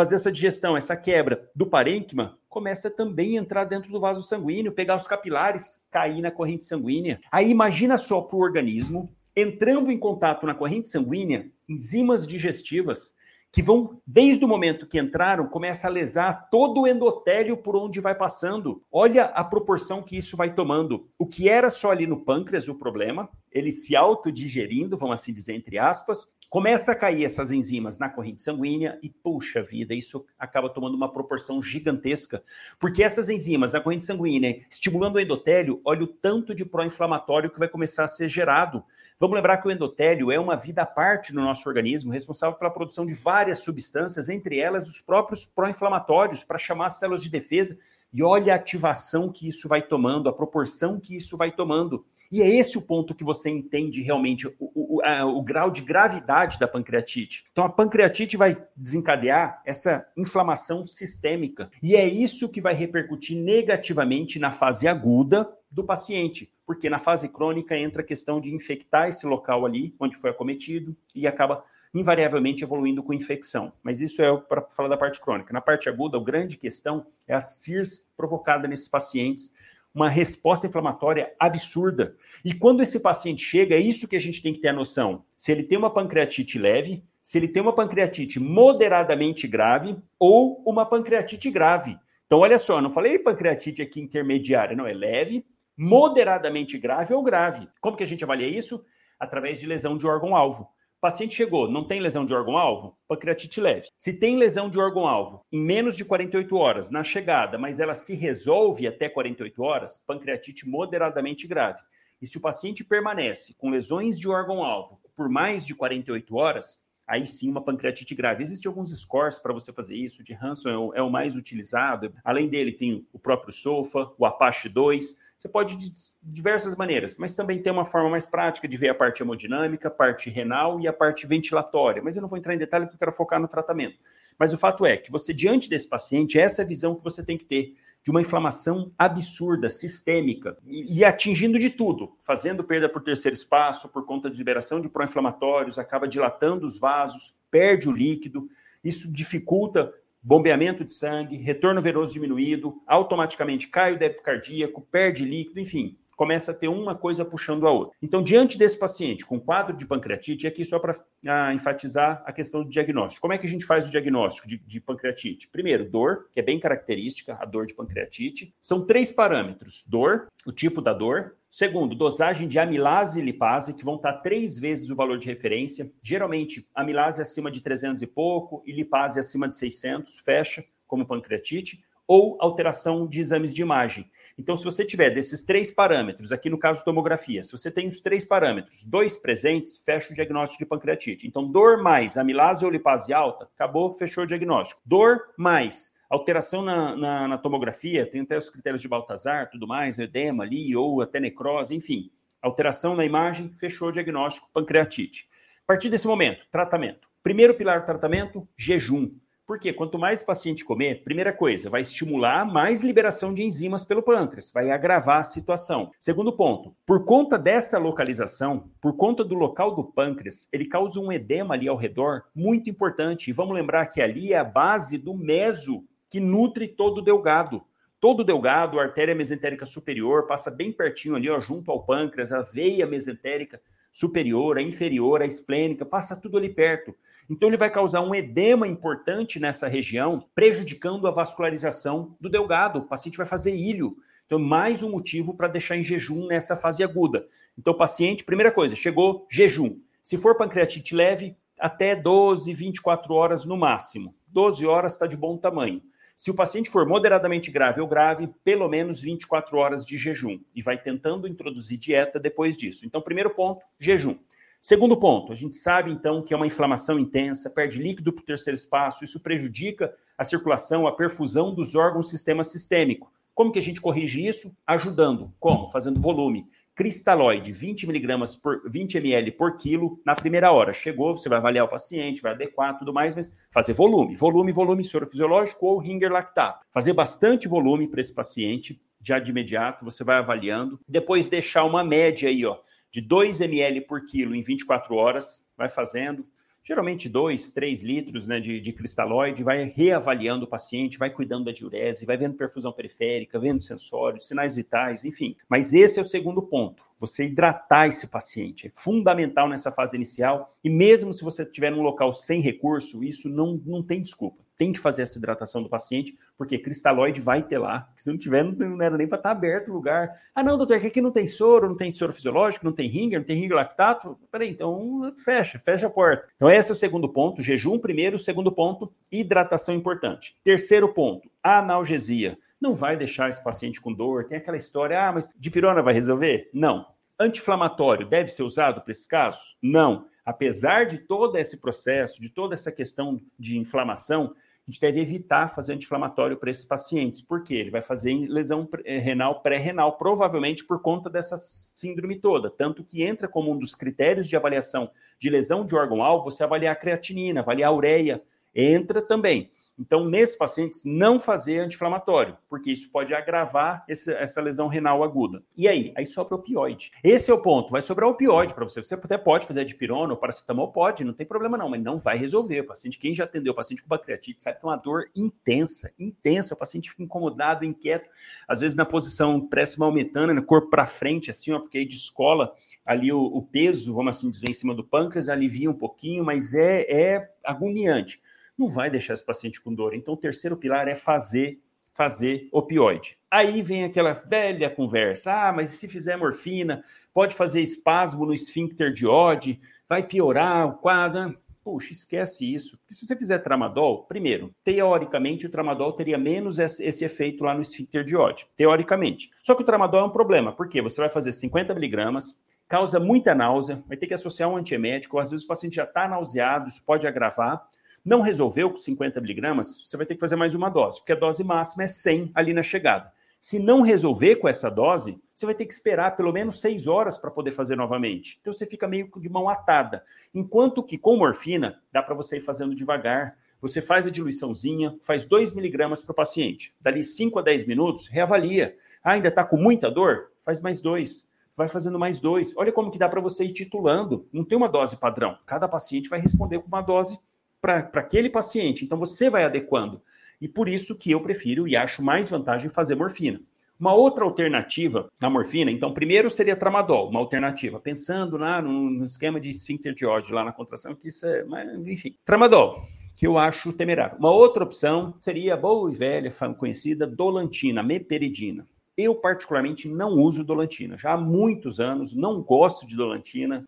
fazer essa digestão, essa quebra do parênquima, começa também a entrar dentro do vaso sanguíneo, pegar os capilares, cair na corrente sanguínea. Aí imagina só para o organismo entrando em contato na corrente sanguínea, enzimas digestivas que vão, desde o momento que entraram, começa a lesar todo o endotélio por onde vai passando. Olha a proporção que isso vai tomando. O que era só ali no pâncreas o problema, ele se autodigerindo, vamos assim dizer, entre aspas, Começa a cair essas enzimas na corrente sanguínea e, puxa vida, isso acaba tomando uma proporção gigantesca, porque essas enzimas na corrente sanguínea, estimulando o endotélio, olha o tanto de pró-inflamatório que vai começar a ser gerado. Vamos lembrar que o endotélio é uma vida à parte no nosso organismo, responsável pela produção de várias substâncias, entre elas os próprios pró-inflamatórios, para chamar as células de defesa. E olha a ativação que isso vai tomando, a proporção que isso vai tomando. E é esse o ponto que você entende realmente o, o, a, o grau de gravidade da pancreatite. Então, a pancreatite vai desencadear essa inflamação sistêmica. E é isso que vai repercutir negativamente na fase aguda do paciente, porque na fase crônica entra a questão de infectar esse local ali onde foi acometido e acaba invariavelmente evoluindo com infecção. Mas isso é para falar da parte crônica. Na parte aguda, a grande questão é a CIRS provocada nesses pacientes uma resposta inflamatória absurda. E quando esse paciente chega, é isso que a gente tem que ter a noção. Se ele tem uma pancreatite leve, se ele tem uma pancreatite moderadamente grave ou uma pancreatite grave. Então, olha só, não falei pancreatite aqui intermediária, não, é leve, moderadamente grave ou grave. Como que a gente avalia isso? Através de lesão de órgão-alvo paciente chegou, não tem lesão de órgão-alvo? Pancreatite leve. Se tem lesão de órgão-alvo em menos de 48 horas na chegada, mas ela se resolve até 48 horas, pancreatite moderadamente grave. E se o paciente permanece com lesões de órgão-alvo por mais de 48 horas, aí sim uma pancreatite grave. Existem alguns scores para você fazer isso, de Hanson é o, é o mais utilizado. Além dele, tem o próprio SOFA, o Apache 2 você pode de diversas maneiras, mas também tem uma forma mais prática de ver a parte hemodinâmica, a parte renal e a parte ventilatória. Mas eu não vou entrar em detalhe porque eu quero focar no tratamento. Mas o fato é que você, diante desse paciente, essa é a visão que você tem que ter de uma inflamação absurda, sistêmica, e, e atingindo de tudo, fazendo perda por terceiro espaço, por conta de liberação de pró-inflamatórios, acaba dilatando os vasos, perde o líquido, isso dificulta bombeamento de sangue, retorno venoso diminuído, automaticamente cai o débito cardíaco, perde líquido, enfim, começa a ter uma coisa puxando a outra. Então, diante desse paciente com quadro de pancreatite, aqui só para ah, enfatizar a questão do diagnóstico. Como é que a gente faz o diagnóstico de, de, pancreatite? Primeiro, dor, que é bem característica, a dor de pancreatite. São três parâmetros: dor, o tipo da dor. Segundo, dosagem de amilase e lipase, que vão estar três vezes o valor de referência. Geralmente, amilase acima de 300 e pouco e lipase acima de 600, fecha como pancreatite ou alteração de exames de imagem. Então, se você tiver desses três parâmetros, aqui no caso tomografia, se você tem os três parâmetros, dois presentes, fecha o diagnóstico de pancreatite. Então, dor mais amilase ou lipase alta, acabou, fechou o diagnóstico. Dor mais alteração na, na, na, tomografia, tem até os critérios de Baltazar, tudo mais, edema ali, ou até necrose, enfim. Alteração na imagem, fechou o diagnóstico, pancreatite. A partir desse momento, tratamento. Primeiro pilar do tratamento, jejum. Porque quanto mais paciente comer, primeira coisa, vai estimular mais liberação de enzimas pelo pâncreas, vai agravar a situação. Segundo ponto, por conta dessa localização, por conta do local do pâncreas, ele causa um edema ali ao redor muito importante. E vamos lembrar que ali é a base do meso que nutre todo o delgado. Todo o delgado, artéria mesentérica superior, passa bem pertinho ali, ó, junto ao pâncreas, a veia mesentérica superior, a inferior, a esplênica, passa tudo ali perto. Então, ele vai causar um edema importante nessa região, prejudicando a vascularização do delgado. O paciente vai fazer ilho. Então, mais um motivo para deixar em jejum nessa fase aguda. Então, paciente, primeira coisa, chegou jejum. Se for pancreatite leve, até 12, 24 horas no máximo. 12 horas está de bom tamanho. Se o paciente for moderadamente grave ou grave, pelo menos 24 horas de jejum. E vai tentando introduzir dieta depois disso. Então, primeiro ponto, jejum. Segundo ponto, a gente sabe então que é uma inflamação intensa, perde líquido para o terceiro espaço, isso prejudica a circulação, a perfusão dos órgãos do sistema sistêmico. Como que a gente corrige isso? Ajudando. Como? Fazendo volume cristalóide, 20 miligramas por 20 ml por quilo na primeira hora. Chegou, você vai avaliar o paciente, vai adequar tudo mais, mas fazer volume, volume, volume soro fisiológico ou ringer lactato. Fazer bastante volume para esse paciente já de imediato, você vai avaliando. Depois deixar uma média aí, ó, de 2 ml por quilo em 24 horas, vai fazendo geralmente 2, 3 litros né, de, de cristalóide, vai reavaliando o paciente, vai cuidando da diurese, vai vendo perfusão periférica, vendo sensórios, sinais vitais, enfim. Mas esse é o segundo ponto, você hidratar esse paciente. É fundamental nessa fase inicial, e mesmo se você estiver num local sem recurso, isso não, não tem desculpa tem que fazer essa hidratação do paciente, porque cristalóide vai ter lá. Se não tiver, não era nem para estar tá aberto o lugar. Ah, não, doutor, é que aqui não tem soro, não tem soro fisiológico, não tem ringer, não tem ringer lactato. Peraí, então fecha, fecha a porta. Então, esse é o segundo ponto, jejum primeiro. Segundo ponto, hidratação importante. Terceiro ponto, analgesia. Não vai deixar esse paciente com dor. Tem aquela história, ah, mas de pirona vai resolver? Não. Anti-inflamatório deve ser usado para esse caso? Não. Apesar de todo esse processo, de toda essa questão de inflamação, a gente deve evitar fazer anti-inflamatório para esses pacientes, porque ele vai fazer lesão eh, renal pré-renal, provavelmente por conta dessa síndrome toda. Tanto que entra como um dos critérios de avaliação de lesão de órgão-alvo você avaliar a creatinina, avaliar a ureia, entra também. Então, nesses pacientes, não fazer anti-inflamatório, porque isso pode agravar esse, essa lesão renal aguda. E aí? Aí sobra opioide. Esse é o ponto. Vai sobrar opioide para você. Você até pode fazer dipirona ou paracetamol, pode, não tem problema não, mas não vai resolver. O paciente, quem já atendeu o paciente com pancreatite, sabe que é uma dor intensa, intensa. O paciente fica incomodado, inquieto, às vezes na posição pressima aumentando, né, corpo para frente, assim, ó, porque aí descola ali o, o, peso, vamos assim dizer, em cima do pâncreas, alivia um pouquinho, mas é, é agoniante não vai deixar esse paciente com dor. Então, o terceiro pilar é fazer fazer opioide. Aí vem aquela velha conversa: ah, mas se fizer morfina, pode fazer espasmo no esfíncter de Ode, vai piorar o quadro. Puxa, esquece isso. Porque se você fizer tramadol, primeiro, teoricamente o tramadol teria menos esse efeito lá no esfíncter de Ode, teoricamente. Só que o tramadol é um problema, porque você vai fazer 50 miligramas, causa muita náusea, vai ter que associar um antiemético, às vezes o paciente já está nauseado, isso pode agravar. Não resolveu com 50 miligramas, você vai ter que fazer mais uma dose, porque a dose máxima é 100 ali na chegada. Se não resolver com essa dose, você vai ter que esperar pelo menos seis horas para poder fazer novamente. Então você fica meio de mão atada. Enquanto que com morfina, dá para você ir fazendo devagar. Você faz a diluiçãozinha, faz 2 miligramas para o paciente. Dali 5 a 10 minutos, reavalia. Ah, ainda está com muita dor? Faz mais dois. Vai fazendo mais dois. Olha como que dá para você ir titulando. Não tem uma dose padrão. Cada paciente vai responder com uma dose para aquele paciente. Então você vai adequando. E por isso que eu prefiro e acho mais vantagem fazer morfina. Uma outra alternativa à morfina, então, primeiro seria tramadol, uma alternativa, pensando lá no, esquema de esfíncter de ódio, lá na contração, que isso é, mas, enfim. Tramadol, que eu acho temerário. Uma outra opção seria a boa e velha, conhecida dolantina, meperidina. Eu, particularmente, não uso dolantina. Já há muitos anos, não gosto de dolantina.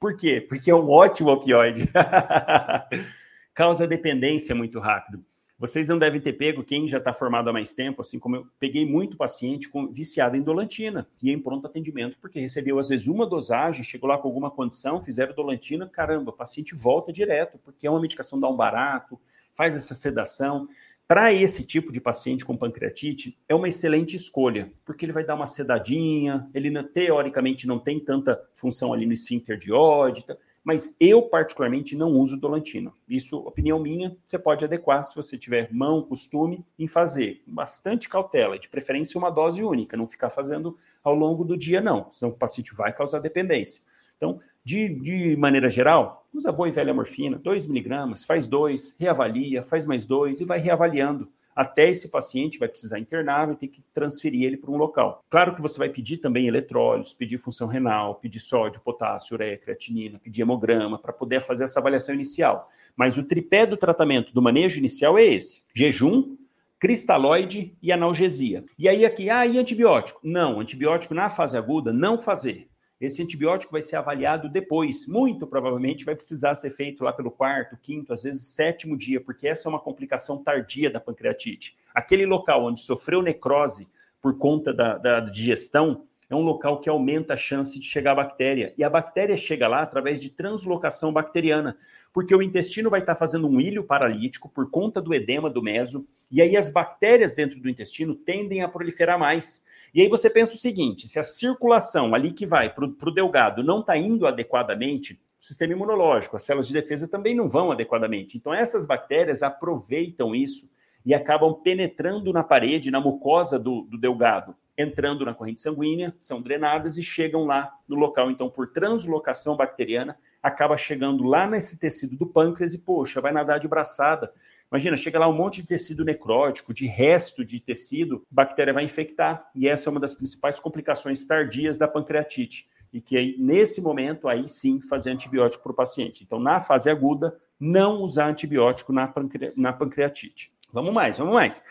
Por quê? Porque é um ótimo opioide. *laughs* causa dependência muito rápido. Vocês não devem ter pego, quem já está formado há mais tempo, assim como eu peguei muito paciente com, viciado em dolantina e em pronto atendimento, porque recebeu às vezes uma dosagem, chegou lá com alguma condição, fizeram dolantina, caramba, o paciente volta direto, porque é uma medicação dá um barato, faz essa sedação. Para esse tipo de paciente com pancreatite, é uma excelente escolha, porque ele vai dar uma sedadinha, ele teoricamente não tem tanta função ali no esfíncter de ódita, mas eu particularmente não uso dolantina. Isso, opinião minha, você pode adequar se você tiver mão, costume em fazer. Bastante cautela, de preferência uma dose única, não ficar fazendo ao longo do dia não, senão o paciente vai causar dependência. Então, de, de maneira geral, usa boa e velha morfina, 2 miligramas, faz dois, reavalia, faz mais dois e vai reavaliando até esse paciente vai precisar internar, vai ter que transferir ele para um local. Claro que você vai pedir também eletrólitos, pedir função renal, pedir sódio, potássio, ureia, creatinina, pedir hemograma, para poder fazer essa avaliação inicial. Mas o tripé do tratamento, do manejo inicial é esse: jejum, cristalóide e analgesia. E aí aqui, ah, e antibiótico? Não, antibiótico na fase aguda, não fazer. Esse antibiótico vai ser avaliado depois. Muito provavelmente vai precisar ser feito lá pelo quarto, quinto, às vezes sétimo dia, porque essa é uma complicação tardia da pancreatite. Aquele local onde sofreu necrose por conta da, da digestão é um local que aumenta a chance de chegar a bactéria. E a bactéria chega lá através de translocação bacteriana, porque o intestino vai estar fazendo um ilho paralítico por conta do edema do meso, e aí as bactérias dentro do intestino tendem a proliferar mais. E aí você pensa o seguinte: se a circulação ali que vai para o delgado não está indo adequadamente, o sistema imunológico, as células de defesa também não vão adequadamente. Então, essas bactérias aproveitam isso e acabam penetrando na parede, na mucosa do, do delgado, entrando na corrente sanguínea, são drenadas e chegam lá no local. Então, por translocação bacteriana, acaba chegando lá nesse tecido do pâncreas e, poxa, vai nadar de braçada Imagina, chega lá um monte de tecido necrótico, de resto de tecido, a bactéria vai infectar, e essa é uma das principais complicações tardias da pancreatite. E que aí, nesse momento, aí sim, fazer antibiótico para o paciente. Então, na fase aguda, não usar antibiótico na, pancre... na pancreatite. Vamos mais, vamos mais.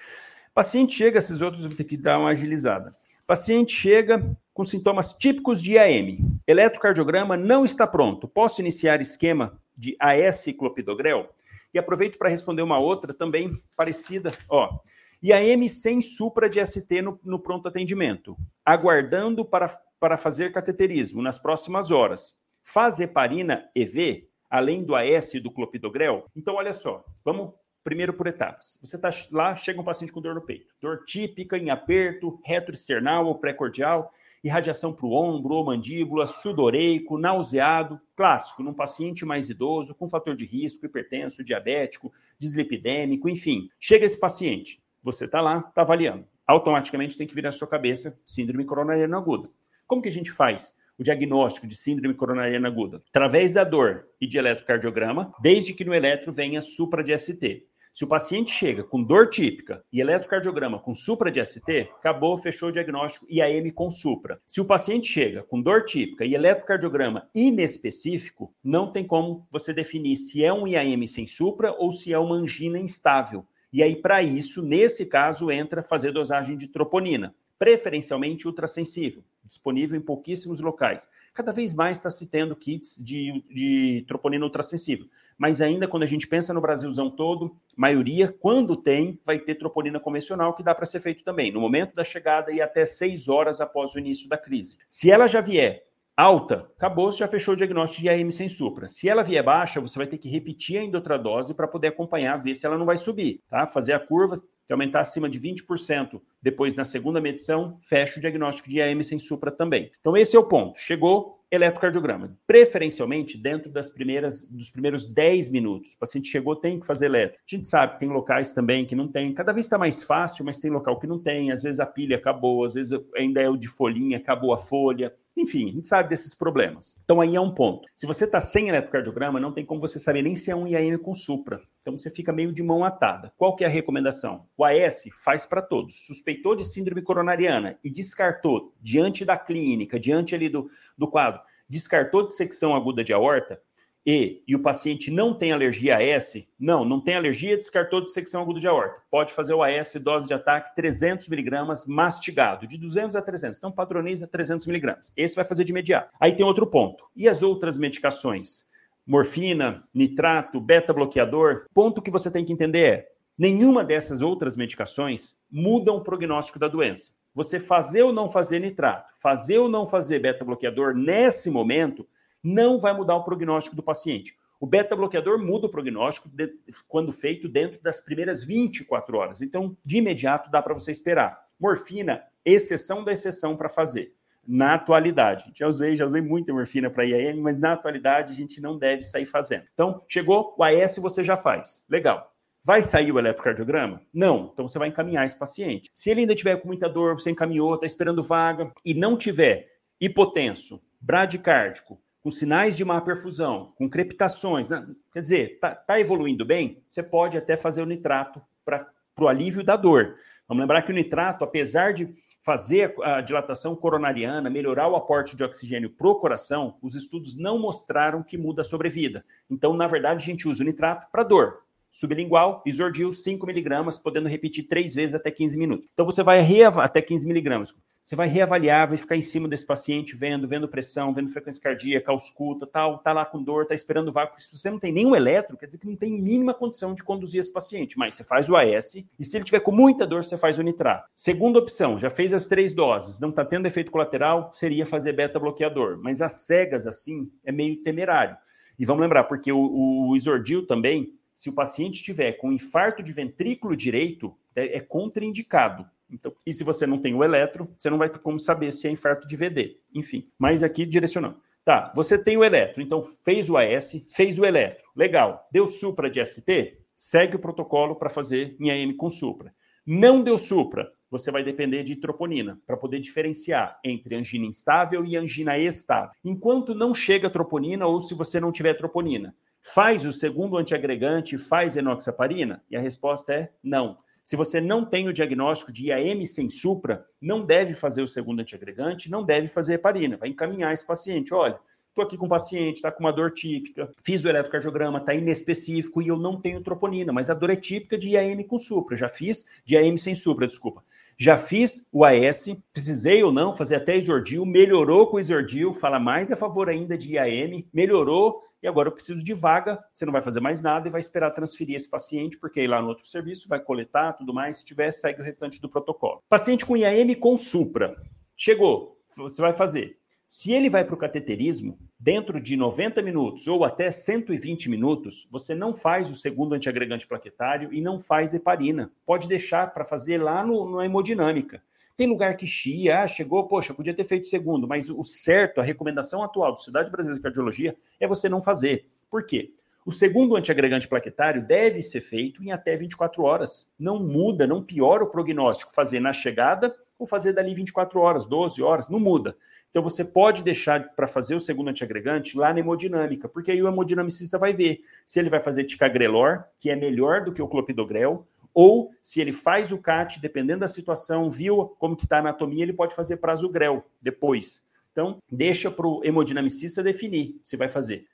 Paciente chega, esses outros vou ter que dar uma agilizada. Paciente chega com sintomas típicos de IAM. Eletrocardiograma não está pronto. Posso iniciar esquema de AS clopidogrel? E aproveito para responder uma outra também parecida. Ó, e a M sem supra de ST no, no pronto atendimento, aguardando para, para fazer cateterismo nas próximas horas. Faz heparina EV, além do AS e do clopidogrel? Então, olha só, vamos primeiro por etapas. Você está lá, chega um paciente com dor no peito. Dor típica, em aperto, retroexternal ou pré-cordial irradiação para o ombro ou mandíbula, sudoreico, nauseado, clássico, num paciente mais idoso, com fator de risco, hipertenso, diabético, dislipidêmico, enfim. Chega esse paciente, você está lá, está avaliando. Automaticamente tem que vir na sua cabeça síndrome coronariana aguda. Como que a gente faz? o diagnóstico de síndrome coronariana aguda? Através da dor e de eletrocardiograma, desde que no eletro venha supra de ST. Se o paciente chega com dor típica e eletrocardiograma com supra de ST, acabou, fechou o diagnóstico IAM com supra. Se o paciente chega com dor típica e eletrocardiograma inespecífico, não tem como você definir se é um IAM sem supra ou se é uma angina instável. E aí, para isso, nesse caso, entra fazer dosagem de troponina, preferencialmente ultrassensível, disponível em pouquíssimos locais. Cada vez mais está se tendo kits de, de troponina ultrassensível mas ainda quando a gente pensa no Brasilzão todo, maioria, quando tem, vai ter troponina convencional, que dá para ser feito também, no momento da chegada e até seis horas após o início da crise. Se ela já vier alta, acabou, você já fechou o diagnóstico de IAM sem supra. Se ela vier baixa, você vai ter que repetir ainda outra dose para poder acompanhar, ver se ela não vai subir, tá? Fazer a curva, se aumentar acima de 20%, depois na segunda medição, fecha o diagnóstico de IAM sem supra também. Então esse é o ponto. Chegou, eletrocardiograma, preferencialmente dentro das primeiras, dos primeiros 10 minutos. O paciente chegou, tem que fazer eletro. A gente sabe que tem locais também que não tem, cada vez está mais fácil, mas tem local que não tem, às vezes a pilha acabou, às vezes ainda é o de folhinha, acabou a folha. Enfim, a gente sabe desses problemas. Então aí é um ponto. Se você está sem eletrocardiograma, não tem como você saber nem se é um IAM com supra. Então você fica meio de mão atada. Qual que é a recomendação? O AS faz para todos. Suspeitou de síndrome coronariana e descartou diante da clínica, diante ali do, do quadro, descartou dissecção aguda de aorta e, e o paciente não tem alergia a AS, não, não tem alergia, descartou dissecção aguda de aorta. Pode fazer o AS, dose de ataque 300 miligramas mastigado, de 200 a 300. Então padroniza 300 miligramas. Esse vai fazer de imediato. Aí tem outro ponto. E as outras medicações? morfina, nitrato, beta-bloqueador. Ponto que você tem que entender é: Nenhuma dessas outras medicações mudam o prognóstico da doença. Você fazer ou não fazer nitrato, fazer ou não fazer beta-bloqueador nesse momento, não vai mudar o prognóstico do paciente. O beta-bloqueador muda o prognóstico de, quando feito dentro das primeiras 24 horas. Então, de imediato, dá para você esperar. Morfina, exceção da exceção para fazer. Na atualidade, já usei, já usei muita morfina para IAM, mas na atualidade a gente não deve sair fazendo. Então, chegou o AS, você já faz. Legal. Vai sair o eletrocardiograma? Não. Então você vai encaminhar esse paciente. Se ele ainda tiver com muita dor, você encaminhou, está esperando vaga e não tiver hipotenso, bradicárdico, com sinais de má perfusão, com crepitações, né? quer dizer, está tá evoluindo bem, você pode até fazer o nitrato para o alívio da dor. Vamos lembrar que o nitrato, apesar de fazer a dilatação coronariana, melhorar o aporte de oxigênio para o coração, os estudos não mostraram que muda a sobrevida. Então, na verdade, a gente usa o nitrato para dor sublingual, isordil, 5 miligramas, podendo repetir três vezes até 15 minutos. Então você vai reavaliar, até 15 miligramas. Você vai reavaliar, vai ficar em cima desse paciente, vendo, vendo pressão, vendo frequência cardíaca, ausculta, tal, tá lá com dor, tá esperando vácuo. Se você não tem nenhum eletro, quer dizer que não tem mínima condição de conduzir esse paciente. Mas você faz o AS e se ele tiver com muita dor, você faz o nitrato. Segunda opção, já fez as três doses, não tá tendo efeito colateral, seria fazer beta-bloqueador. Mas as cegas, assim, é meio temerário. E vamos lembrar, porque o, o, o isordil também, se o paciente tiver com infarto de ventrículo direito, é, é contraindicado. Então, e se você não tem o eletro, você não vai ter como saber se é infarto de VD. Enfim, mas aqui direcionando. Tá, você tem o eletro, então fez o AS, fez o eletro. Legal. Deu supra de ST? Segue o protocolo para fazer em AM com supra. Não deu supra, você vai depender de troponina para poder diferenciar entre angina instável e angina estável. Enquanto não chega troponina ou se você não tiver troponina, Faz o segundo antiagregante, faz enoxaparina? E a resposta é não. Se você não tem o diagnóstico de IAM sem supra, não deve fazer o segundo antiagregante, não deve fazer heparina. Vai encaminhar esse paciente. Olha, estou aqui com um paciente, está com uma dor típica, fiz o eletrocardiograma, está inespecífico e eu não tenho troponina, mas a dor é típica de IAM com supra. Já fiz de IAM sem supra, desculpa. Já fiz o AS, precisei ou não fazer até isordil, melhorou com o isordil, fala mais a favor ainda de IAM, melhorou e agora eu preciso de vaga, você não vai fazer mais nada e vai esperar transferir esse paciente, porque aí lá no outro serviço vai coletar tudo mais, se tiver, segue o restante do protocolo. Paciente com IAM com supra, chegou, você vai fazer. Se ele vai para o cateterismo, dentro de 90 minutos ou até 120 minutos, você não faz o segundo antiagregante plaquetário e não faz heparina. Pode deixar para fazer lá no, na hemodinâmica. Tem lugar que chia, ah, chegou, poxa, podia ter feito segundo, mas o certo, a recomendação atual da Sociedade Brasileira de Cardiologia é você não fazer. Por quê? O segundo antiagregante plaquetário deve ser feito em até 24 horas. Não muda, não piora o prognóstico fazer na chegada ou fazer dali 24 horas, 12 horas, não muda. Então você pode deixar para fazer o segundo antiagregante lá na hemodinâmica, porque aí o hemodinamicista vai ver se ele vai fazer ticagrelor, que é melhor do que o clopidogrel, ou se ele faz o CAT, dependendo da situação, viu como que está a anatomia, ele pode fazer prasugrel depois. Então, deixa para o hemodinamicista definir se vai fazer.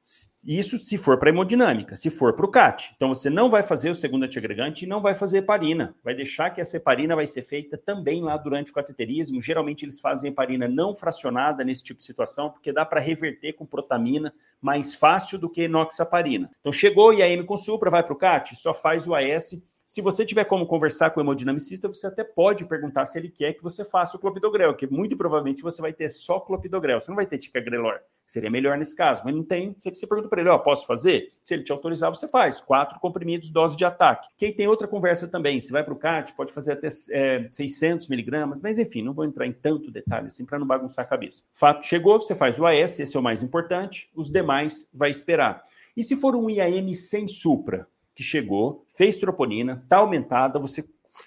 Isso se for para hemodinâmica, se for para o CAT. Então, você não vai fazer o segundo antiagregante e não vai fazer heparina. Vai deixar que essa heparina vai ser feita também lá durante o cateterismo. Geralmente, eles fazem heparina não fracionada nesse tipo de situação, porque dá para reverter com protamina mais fácil do que enoxaparina. Então, chegou IAM com supra, vai para o CAT, só faz o AS se você tiver como conversar com o hemodinamicista, você até pode perguntar se ele quer que você faça o clopidogrel, que muito provavelmente você vai ter só clopidogrel, você não vai ter ticagrelor. Seria melhor nesse caso, mas não tem. Você pergunta para ele, ó, posso fazer? Se ele te autorizar, você faz. Quatro comprimidos, dose de ataque. Quem tem outra conversa também, se vai para o CAT, pode fazer até é, 600 miligramas, mas enfim, não vou entrar em tanto detalhe assim para não bagunçar a cabeça. Fato chegou, você faz o AS, esse é o mais importante, os demais vai esperar. E se for um IAM sem supra? Que chegou, fez troponina, está aumentada, você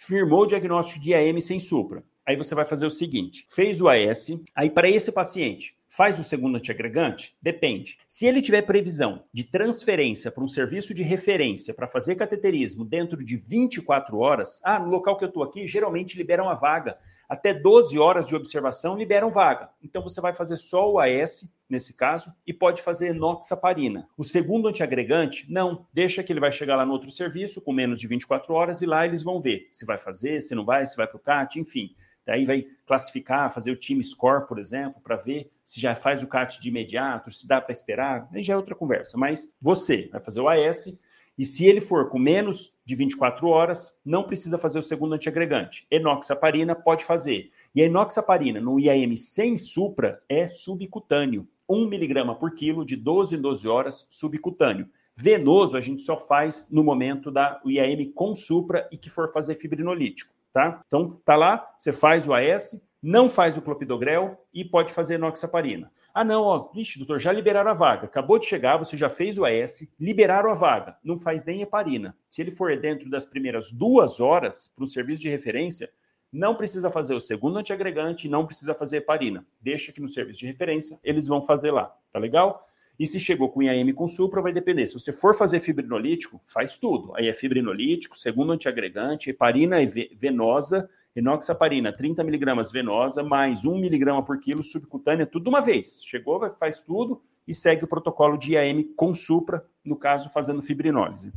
firmou o diagnóstico de IAM sem supra. Aí você vai fazer o seguinte: fez o AS, aí para esse paciente, faz o segundo antiagregante? Depende. Se ele tiver previsão de transferência para um serviço de referência para fazer cateterismo dentro de 24 horas, ah, no local que eu estou aqui, geralmente liberam a vaga até 12 horas de observação liberam vaga. Então você vai fazer só o AS, nesse caso, e pode fazer enoxaparina. O segundo antiagregante, não, deixa que ele vai chegar lá no outro serviço com menos de 24 horas e lá eles vão ver se vai fazer, se não vai, se vai para o CAT, enfim. Daí vai classificar, fazer o time score, por exemplo, para ver se já faz o CAT de imediato, se dá para esperar, já é outra conversa. Mas você vai fazer o AS E se ele for com menos de 24 horas, não precisa fazer o segundo antiagregante. Enoxaparina pode fazer. E a enoxaparina no IAM sem supra é subcutâneo. 1 miligrama por quilo de 12 em 12 horas subcutâneo. Venoso a gente só faz no momento da IAM com supra e que for fazer fibrinolítico, tá? Então, tá lá, você faz o AS, não faz o clopidogrel e pode fazer enoxaparina. Ah, não, ó, vixe, doutor, já liberaram a vaga. Acabou de chegar, você já fez o AS, liberaram a vaga. Não faz nem heparina. Se ele for dentro das primeiras duas horas para o serviço de referência, não precisa fazer o segundo antiagregante, não precisa fazer heparina. Deixa que no serviço de referência eles vão fazer lá. Tá legal? E se chegou com IAM com supra, vai depender. Se você for fazer fibrinolítico, faz tudo. Aí é fibrinolítico, segundo antiagregante, heparina venosa Enoxaparina, 30 miligramas venosa, mais 1 miligrama por quilo subcutânea, tudo de uma vez. Chegou, faz tudo e segue o protocolo de IAM com supra, no caso, fazendo fibrinólise.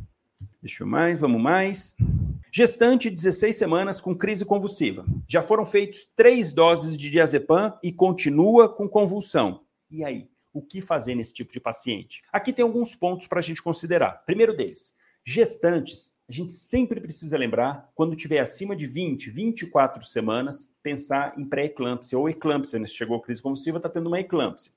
Deixa eu mais, vamos mais. Gestante 16 semanas com crise convulsiva. Já foram feitos três doses de diazepam e continua com convulsão. E aí, o que fazer nesse tipo de paciente? Aqui tem alguns pontos para a gente considerar. Primeiro deles, gestantes a gente sempre precisa lembrar, quando tiver acima de 20, 24 semanas, pensar em pré-eclâmpsia ou eclâmpsia. Né? Se chegou a crise convulsiva, está tendo uma eclâmpsia.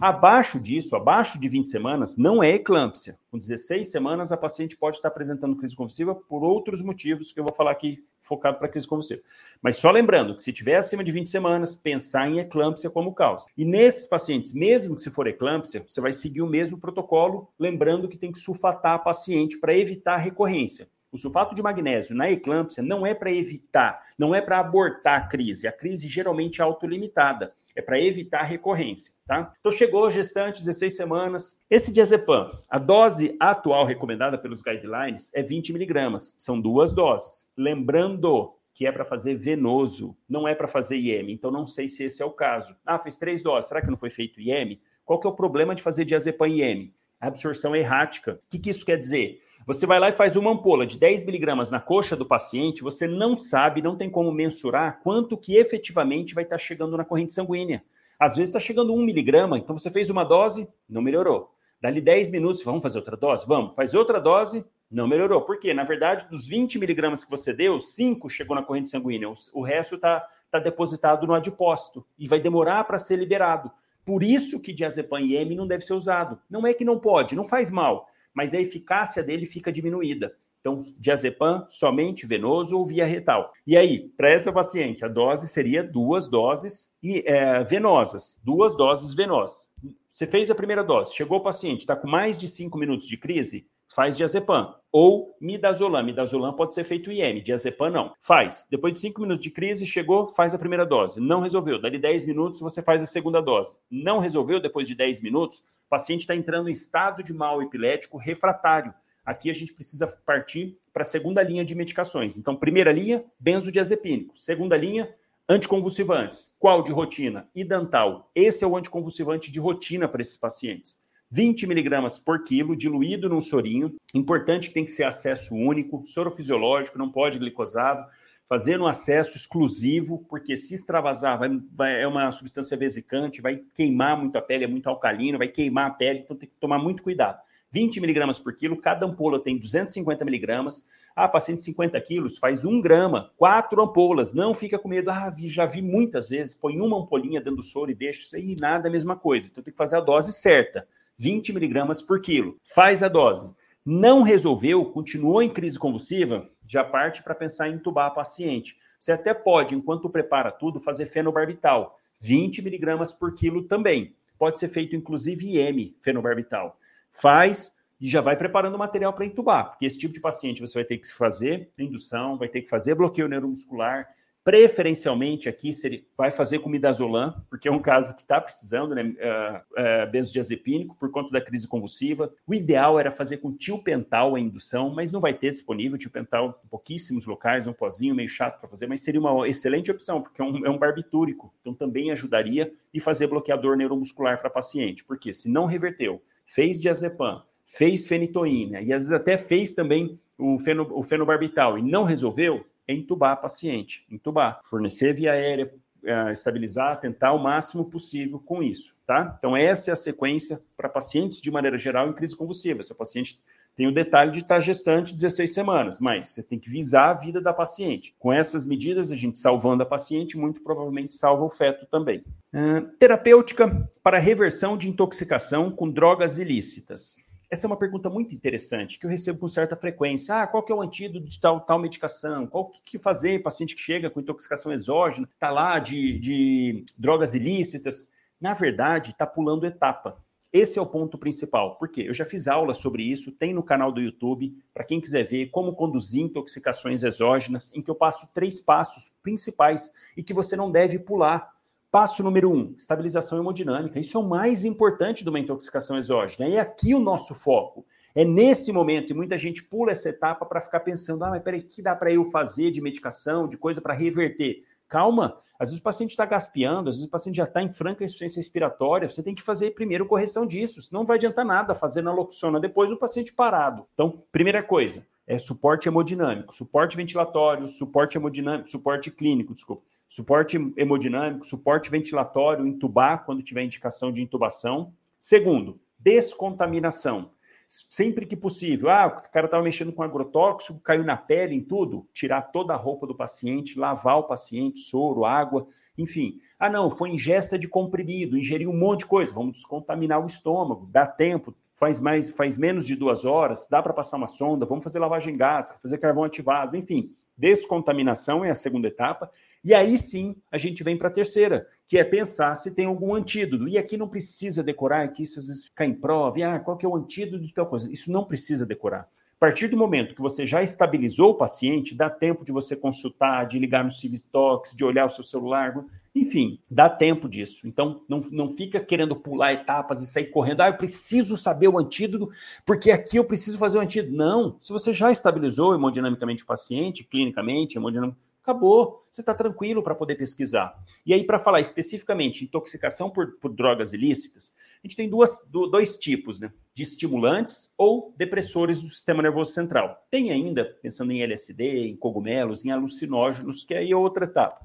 Abaixo disso, abaixo de 20 semanas, não é eclâmpsia. Com 16 semanas, a paciente pode estar apresentando crise convulsiva por outros motivos que eu vou falar aqui, focado para crise convulsiva. Mas só lembrando que se tiver acima de 20 semanas, pensar em eclâmpsia como causa. E nesses pacientes, mesmo que se for eclâmpsia, você vai seguir o mesmo protocolo, lembrando que tem que sulfatar a paciente para evitar a recorrência. O sulfato de magnésio na eclâmpsia não é para evitar, não é para abortar a crise. A crise geralmente é autolimitada. É para evitar a recorrência, tá? Então chegou gestante, 16 semanas. Esse diazepam, a dose atual recomendada pelos guidelines é 20 miligramas. São duas doses. Lembrando que é para fazer venoso, não é para fazer IEM. Então não sei se esse é o caso. Ah, fez três doses. Será que não foi feito IEM? Qual que é o problema de fazer diazepam IEM? absorção errática. O que, que isso quer dizer? Você vai lá e faz uma ampola de 10 miligramas na coxa do paciente, você não sabe, não tem como mensurar quanto que efetivamente vai estar chegando na corrente sanguínea. Às vezes está chegando 1 miligrama, então você fez uma dose, não melhorou. Dali 10 minutos, vamos fazer outra dose? Vamos. Faz outra dose, não melhorou. Por quê? Na verdade, dos 20 miligramas que você deu, 5 chegou na corrente sanguínea. O resto está tá depositado no adipócito e vai demorar para ser liberado. Por isso que diazepam IM não deve ser usado. Não é que não pode, não faz mal mas a eficácia dele fica diminuída. Então, diazepam somente venoso ou via retal. E aí, para essa paciente, a dose seria duas doses e, é, venosas, duas doses venosas. Você fez a primeira dose, chegou o paciente, está com mais de cinco minutos de crise, faz diazepam. Ou midazolam. Midazolam pode ser feito IM, diazepam não. Faz. Depois de cinco minutos de crise, chegou, faz a primeira dose. Não resolveu. Dali 10 minutos, você faz a segunda dose. Não resolveu depois de 10 minutos, paciente está entrando em estado de mal epilético refratário. Aqui a gente precisa partir para a segunda linha de medicações. Então, primeira linha, benzodiazepínico. Segunda linha, anticonvulsivantes. Qual de rotina? Idantal. Esse é o anticonvulsivante de rotina para esses pacientes. 20 miligramas por quilo, diluído num sorinho. Importante que tem que ser acesso único, soro fisiológico, não pode glicosado. Fazendo um acesso exclusivo, porque se extravasar vai, vai, é uma substância vesicante, vai queimar muito a pele, é muito alcalino, vai queimar a pele, então tem que tomar muito cuidado. 20 miligramas por quilo, cada ampola tem 250 miligramas. Ah, paciente 50 quilos, faz um grama, quatro ampolas, não fica com medo. Ah, já vi muitas vezes, põe uma ampolinha dentro do soro e deixa isso aí, nada é a mesma coisa. Então tem que fazer a dose certa. 20 miligramas por quilo. Faz a dose. Não resolveu, continuou em crise convulsiva, já parte para pensar em entubar a paciente. Você até pode, enquanto prepara tudo, fazer fenobarbital. 20 miligramas por quilo também. Pode ser feito, inclusive, IM, fenobarbital. Faz e já vai preparando o material para entubar, porque esse tipo de paciente você vai ter que fazer indução, vai ter que fazer bloqueio neuromuscular, Preferencialmente aqui seria, vai fazer com midazolam, porque é um caso que está precisando, né? Uh, uh, benzodiazepínico, por conta da crise convulsiva. O ideal era fazer com tiopental a indução, mas não vai ter disponível tiopental em pouquíssimos locais, um pozinho meio chato para fazer, mas seria uma excelente opção, porque é um, é um barbitúrico, então também ajudaria e fazer bloqueador neuromuscular para paciente, porque se não reverteu, fez diazepam, fez fenitoína e às vezes até fez também o, feno, o fenobarbital e não resolveu, é entubar a paciente, entubar, fornecer via aérea, uh, estabilizar, tentar o máximo possível com isso, tá? Então essa é a sequência para pacientes de maneira geral em crise convulsiva. Se a paciente Tem o detalhe de estar gestante 16 semanas, mas você tem que visar a vida da paciente. Com essas medidas, a gente salvando a paciente, muito provavelmente salva o feto também. Uh, terapêutica para reversão de intoxicação com drogas ilícitas. Essa é uma pergunta muito interessante que eu recebo com certa frequência. Ah, qual que é o antídoto de tal, tal medicação? Qual que, que fazer paciente que chega com intoxicação exógena, está lá de, de drogas ilícitas? Na verdade, está pulando etapa. Esse é o ponto principal. Por quê? Eu já fiz aula sobre isso, tem no canal do YouTube, para quem quiser ver como conduzir intoxicações exógenas, em que eu passo três passos principais e que você não deve pular Passo número um, estabilização hemodinâmica. Isso é o mais importante de uma intoxicação exógena. E é aqui o nosso foco. É nesse momento, e muita gente pula essa etapa para ficar pensando: ah, mas peraí, o que dá para eu fazer de medicação, de coisa para reverter? Calma, às vezes o paciente está gaspeando, às vezes o paciente já está em franca insuficiência respiratória, você tem que fazer primeiro correção disso, senão não vai adiantar nada fazer naloxona depois o paciente parado. Então, primeira coisa, é suporte hemodinâmico, suporte ventilatório, suporte hemodinâmico, suporte clínico, desculpa suporte hemodinâmico, suporte ventilatório, intubar quando tiver indicação de intubação. Segundo, descontaminação. Sempre que possível, ah, o cara estava mexendo com agrotóxico, caiu na pele, em tudo, tirar toda a roupa do paciente, lavar o paciente, soro, água, enfim. Ah, não, foi ingesta de comprimido, ingeriu um monte de coisa, vamos descontaminar o estômago, dá tempo, faz mais, faz menos de duas horas, dá para passar uma sonda, vamos fazer lavagem gásica, fazer carvão ativado, enfim. Descontaminação é a segunda etapa. E aí sim a gente vem para a terceira, que é pensar se tem algum antídoto. E aqui não precisa decorar, que isso às vezes fica em prova. E, ah, qual que é o antídoto de tal coisa? Isso não precisa decorar. A partir do momento que você já estabilizou o paciente, dá tempo de você consultar, de ligar no Civitox, de olhar o seu celular, enfim, dá tempo disso. Então, não, não fica querendo pular etapas e sair correndo. Ah, eu preciso saber o antídoto, porque aqui eu preciso fazer o antídoto. Não, se você já estabilizou hemodinamicamente o paciente, clinicamente, hemodinamicamente, acabou. Você está tranquilo para poder pesquisar. E aí, para falar especificamente intoxicação por, por, drogas ilícitas, a gente tem duas, dois tipos, né? De estimulantes ou depressores do sistema nervoso central. Tem ainda, pensando em LSD, em cogumelos, em alucinógenos, que aí é outra etapa.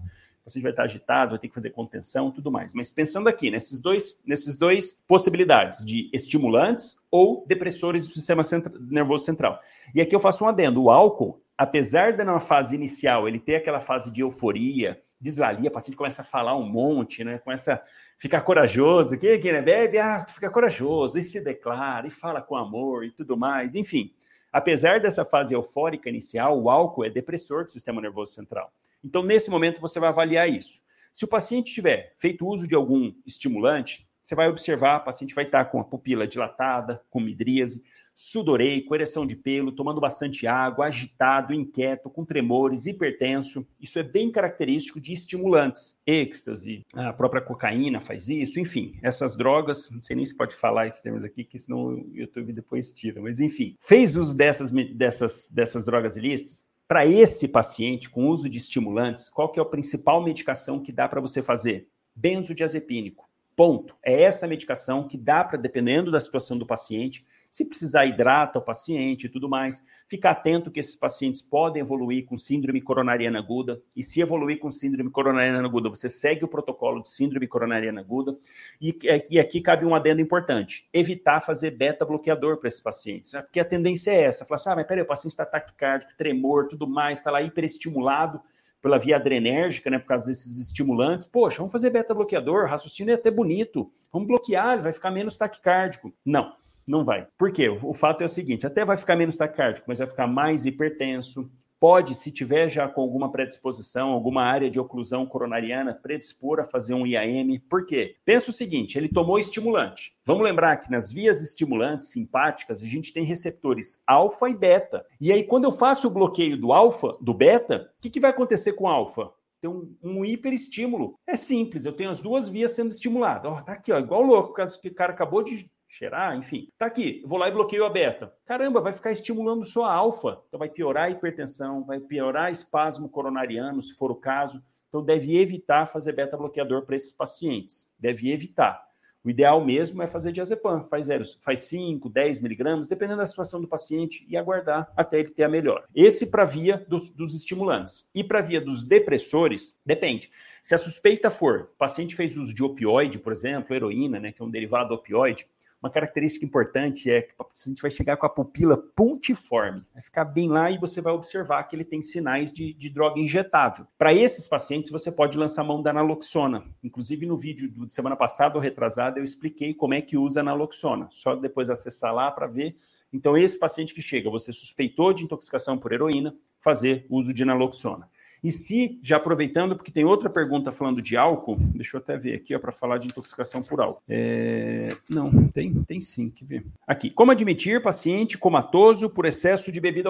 Você vai estar agitado, vai ter que fazer contenção, tudo mais. Mas pensando aqui nesses dois, nesses dois possibilidades de estimulantes ou depressores do sistema nervoso central. E aqui eu faço um adendo: o álcool apesar de na fase inicial ele ter aquela fase de euforia, deslalia, o paciente começa a falar um monte, né? Começa a ficar corajoso, que, que né? Bebe, ah, fica corajoso, e se declara, e fala com amor e tudo mais, enfim. Apesar dessa fase eufórica inicial, o álcool é depressor do sistema nervoso central. Então, nesse momento, você vai avaliar isso. Se o paciente tiver feito uso de algum estimulante, você vai observar, o paciente vai estar com a pupila dilatada, com midríase, sudoreico, ereção de pelo, tomando bastante água, agitado, inquieto, com tremores, hipertenso. Isso é bem característico de estimulantes. Êxtase, a própria cocaína faz isso, enfim, essas drogas, não sei nem se pode falar esses termos aqui, que senão o YouTube depois tira, mas enfim, fez uso dessas, dessas, dessas drogas ilícitas, para esse paciente com uso de estimulantes, qual que é a principal medicação que dá para você fazer? Benzodiazepínico. Ponto. É essa medicação que dá para, dependendo da situação do paciente, se precisar, hidrata o paciente e tudo mais. Ficar atento que esses pacientes podem evoluir com síndrome coronariana aguda. E se evoluir com síndrome coronariana aguda, você segue o protocolo de síndrome coronariana aguda. E, e aqui cabe um adendo importante: evitar fazer beta-bloqueador para esses pacientes. Né? Porque a tendência é essa: falar assim, ah, mas peraí, o paciente está taquicárdico, tremor, tudo mais, está lá hiperestimulado pela via adrenérgica, né, por causa desses estimulantes. Poxa, vamos fazer beta-bloqueador, raciocínio é até bonito. Vamos bloquear, ele vai ficar menos taquicárdico. Não não vai. Por quê? O fato é o seguinte: até vai ficar menos taquicárdico, mas vai ficar mais hipertenso. Pode, se tiver já com alguma predisposição, alguma área de oclusão coronariana, predispor a fazer um IAM. Por quê? Pensa o seguinte: ele tomou estimulante. Vamos lembrar que nas vias estimulantes simpáticas, a gente tem receptores alfa e beta. E aí, quando eu faço o bloqueio do alfa, do beta, o que, que vai acontecer com alfa? tem um, um hiperestímulo. É simples, eu tenho as duas vias sendo estimuladas. Ó, tá aqui, ó, igual louco, o cara acabou de cheirar, enfim. Tá aqui, vou lá e bloqueio a beta. Caramba, vai ficar estimulando só a alfa. Então vai piorar a hipertensão, vai piorar espasmo coronariano, se for o caso. Então deve evitar fazer beta bloqueador para esses pacientes. Deve evitar. O ideal mesmo é fazer diazepam, faz zero, faz 5, 10 miligramas, dependendo da situação do paciente, e aguardar até ele ter a melhor. Esse para via dos, dos estimulantes. E para via dos depressores, depende. Se a suspeita for, o paciente fez uso de opioide, por exemplo, heroína, né, que é um derivado do opioide, uma característica importante é que o paciente vai chegar com a pupila pontiforme, vai ficar bem lá e você vai observar que ele tem sinais de, de droga injetável. Para esses pacientes, você pode lançar mão da naloxona. Inclusive, no vídeo de semana passada ou retrasada, eu expliquei como é que usa a naloxona. Só depois acessar lá para ver. Então, esse paciente que chega, você suspeitou de intoxicação por heroína, fazer uso de naloxona. E se, já aproveitando, porque tem outra pergunta falando de álcool, deixa eu até ver aqui para falar de intoxicação por álcool. É... Não, tem, tem sim, que ver. Aqui, como admitir paciente comatoso por excesso de bebida,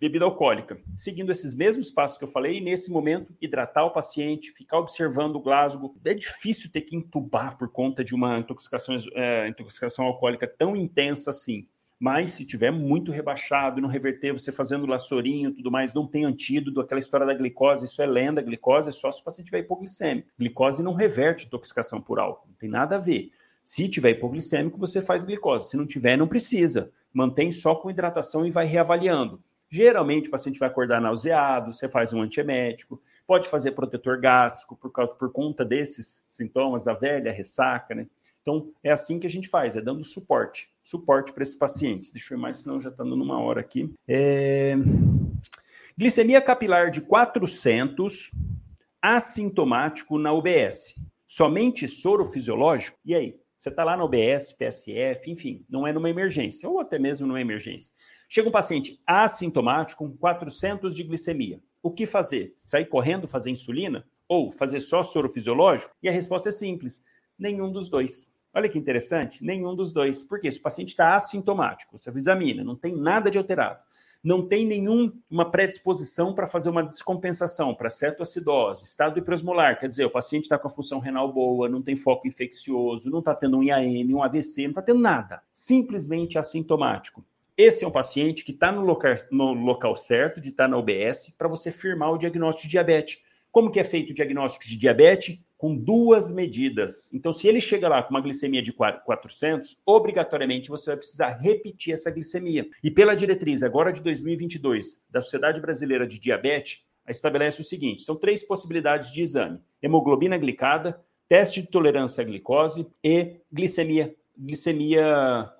bebida alcoólica? Seguindo esses mesmos passos que eu falei, nesse momento, hidratar o paciente, ficar observando o Glasgow. É difícil ter que entubar por conta de uma intoxicação, é, intoxicação alcoólica tão intensa assim. Mas se tiver muito rebaixado não reverter, você fazendo laçorinho e tudo mais, não tem antídoto, aquela história da glicose, isso é lenda, glicose é só se o paciente tiver hipoglicêmico. Glicose não reverte intoxicação por álcool, não tem nada a ver. Se tiver hipoglicêmico, você faz glicose. Se não tiver, não precisa. Mantém só com hidratação e vai reavaliando. Geralmente o paciente vai acordar nauseado, você faz um antiemético, pode fazer protetor gástrico por, causa, por conta desses sintomas da velha ressaca, né? Então, é assim que a gente faz, é dando suporte. Suporte para esses pacientes. Deixa eu ir mais, senão já está dando uma hora aqui. É... Glicemia capilar de 400, assintomático na UBS. Somente soro fisiológico? E aí? Você está lá na UBS, PSF, enfim, não é numa emergência, ou até mesmo numa emergência. Chega um paciente assintomático com 400 de glicemia. O que fazer? Sair correndo fazer insulina? Ou fazer só soro fisiológico? E a resposta é simples: nenhum dos dois. Olha que interessante, nenhum dos dois. Por quê? Se o paciente está assintomático, você examina, não tem nada de alterado, não tem nenhuma predisposição para fazer uma descompensação para cetoacidose, estado hiperosmolar, quer dizer, o paciente está com a função renal boa, não tem foco infeccioso, não está tendo um IAM, um AVC, não está tendo nada, simplesmente assintomático. Esse é um paciente que está no local, no local certo, de estar tá na OBS, para você firmar o diagnóstico de diabetes. Como que é feito o diagnóstico de diabetes? Com duas medidas. Então, se ele chega lá com uma glicemia de 400, obrigatoriamente você vai precisar repetir essa glicemia. E pela diretriz agora de 2022 da Sociedade Brasileira de Diabetes, estabelece o seguinte: são três possibilidades de exame: hemoglobina glicada, teste de tolerância à glicose e glicemia glicemia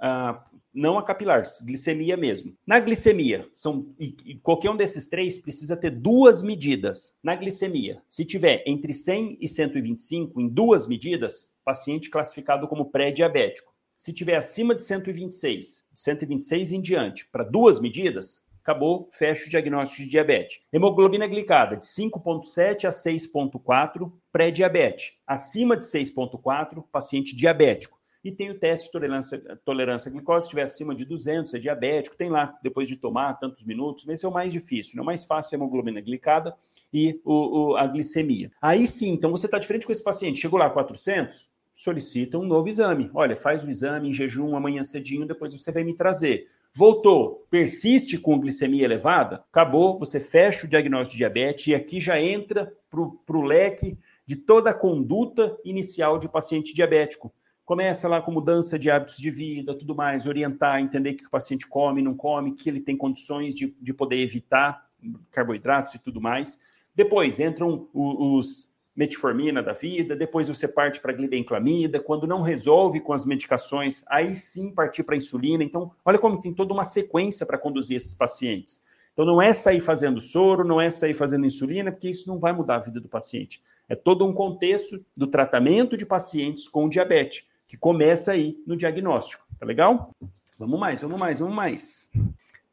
ah, não a capilar, glicemia mesmo. Na glicemia, são, e, e qualquer um desses três precisa ter duas medidas. Na glicemia, se tiver entre 100 e 125 em duas medidas, paciente classificado como pré-diabético. Se tiver acima de 126, de 126 em diante, para duas medidas, acabou, fecha o diagnóstico de diabetes. Hemoglobina glicada de 5,7 a 6,4, pré-diabetes. Acima de 6,4, paciente diabético. E tem o teste de tolerância, tolerância à glicose, se estiver acima de 200, é diabético, tem lá, depois de tomar tantos minutos, esse é o mais difícil, né? o mais fácil é a hemoglobina glicada e o, o, a glicemia. Aí sim, então você está diferente com esse paciente, chegou lá 400, solicita um novo exame. Olha, faz o exame em jejum amanhã cedinho, depois você vai me trazer. Voltou, persiste com glicemia elevada, acabou, você fecha o diagnóstico de diabetes e aqui já entra para o leque de toda a conduta inicial de paciente diabético. Começa lá com mudança de hábitos de vida, tudo mais, orientar, entender que o paciente come, não come, que ele tem condições de, de poder evitar carboidratos e tudo mais. Depois entram os metformina da vida, depois você parte para glibenclamida, quando não resolve com as medicações, aí sim partir para insulina. Então, olha como tem toda uma sequência para conduzir esses pacientes. Então, não é sair fazendo soro, não é sair fazendo insulina, porque isso não vai mudar a vida do paciente. É todo um contexto do tratamento de pacientes com diabetes que começa aí no diagnóstico. Tá legal? Vamos mais, vamos mais, vamos mais.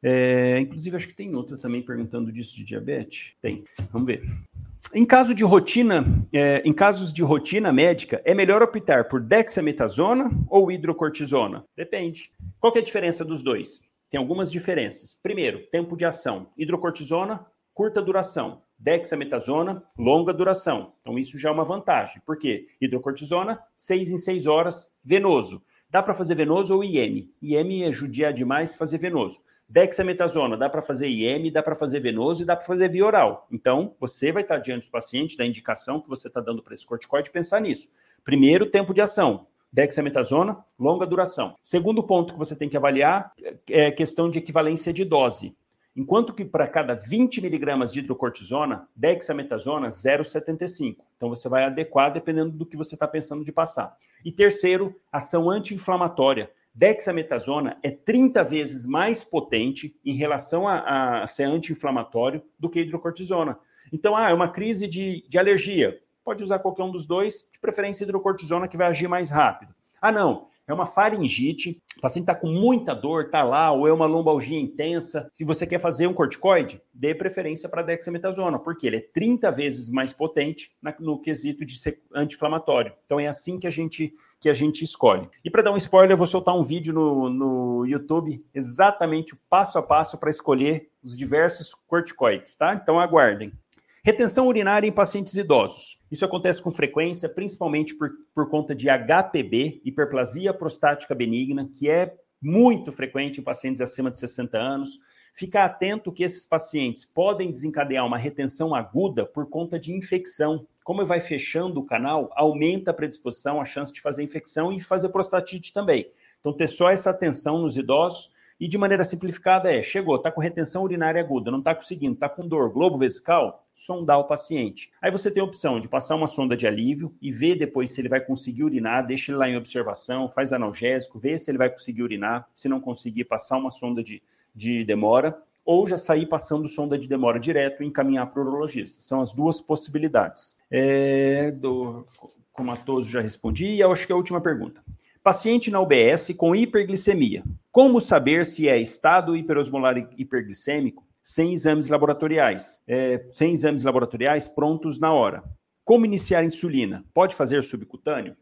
É, inclusive, acho que tem outra também perguntando disso de diabetes. Tem. Vamos ver. Em caso de rotina, é, em casos de rotina médica, é melhor optar por dexametasona ou hidrocortisona? Depende. Qual é a diferença dos dois? Tem algumas diferenças. Primeiro, tempo de ação. Hidrocortisona, curta duração. Dexametasona, longa duração. Então, isso já é uma vantagem. Por quê? Hidrocortisona, 6 em 6 horas, venoso. Dá para fazer venoso ou IM. IM é judiar demais fazer venoso. Dexametasona, dá para fazer IM, dá para fazer venoso e dá para fazer via oral. Então, você vai estar diante do paciente, da indicação que você está dando para esse corticoide, pensar nisso. Primeiro, tempo de ação. Dexametasona, longa duração. Segundo ponto que você tem que avaliar é questão de equivalência de dose. Enquanto que para cada 20 miligramas de hidrocortisona, dexametasona 0,75. Então você vai adequar dependendo do que você está pensando de passar. E terceiro, ação anti-inflamatória. Dexametasona é 30 vezes mais potente em relação a, a ser anti-inflamatório do que hidrocortisona. Então, ah, é uma crise de, de alergia. Pode usar qualquer um dos dois, de preferência hidrocortisona, que vai agir mais rápido. Ah, não, é uma faringite, o paciente está com muita dor, está lá, ou é uma lombalgia intensa. Se você quer fazer um corticoide, dê preferência para a dexametasona, porque ele é 30 vezes mais potente no quesito de anti-inflamatório. Então é assim que a gente que a gente escolhe. E para dar um spoiler, eu vou soltar um vídeo no, no YouTube exatamente o passo a passo para escolher os diversos corticoides, tá? Então aguardem. Retenção urinária em pacientes idosos. Isso acontece com frequência, principalmente por, por conta de HPB, hiperplasia prostática benigna, que é muito frequente em pacientes acima de 60 anos. Ficar atento que esses pacientes podem desencadear uma retenção aguda por conta de infecção. Como vai fechando o canal, aumenta a predisposição, a chance de fazer infecção e fazer prostatite também. Então, ter só essa atenção nos idosos e de maneira simplificada é: chegou, está com retenção urinária aguda, não está conseguindo, está com dor, globo vesical, sondar o paciente. Aí você tem a opção de passar uma sonda de alívio e ver depois se ele vai conseguir urinar, deixa ele lá em observação, faz analgésico, vê se ele vai conseguir urinar, se não conseguir, passar uma sonda de, de demora, ou já sair passando sonda de demora direto e encaminhar para o urologista. São as duas possibilidades. É, do comatoso já respondi, e eu acho que é a última pergunta. Paciente na UBS com hiperglicemia. Como saber se é estado hiperosmolar hiperglicêmico sem exames laboratoriais? É, sem exames laboratoriais prontos na hora. Como iniciar insulina? Pode fazer subcutâneo?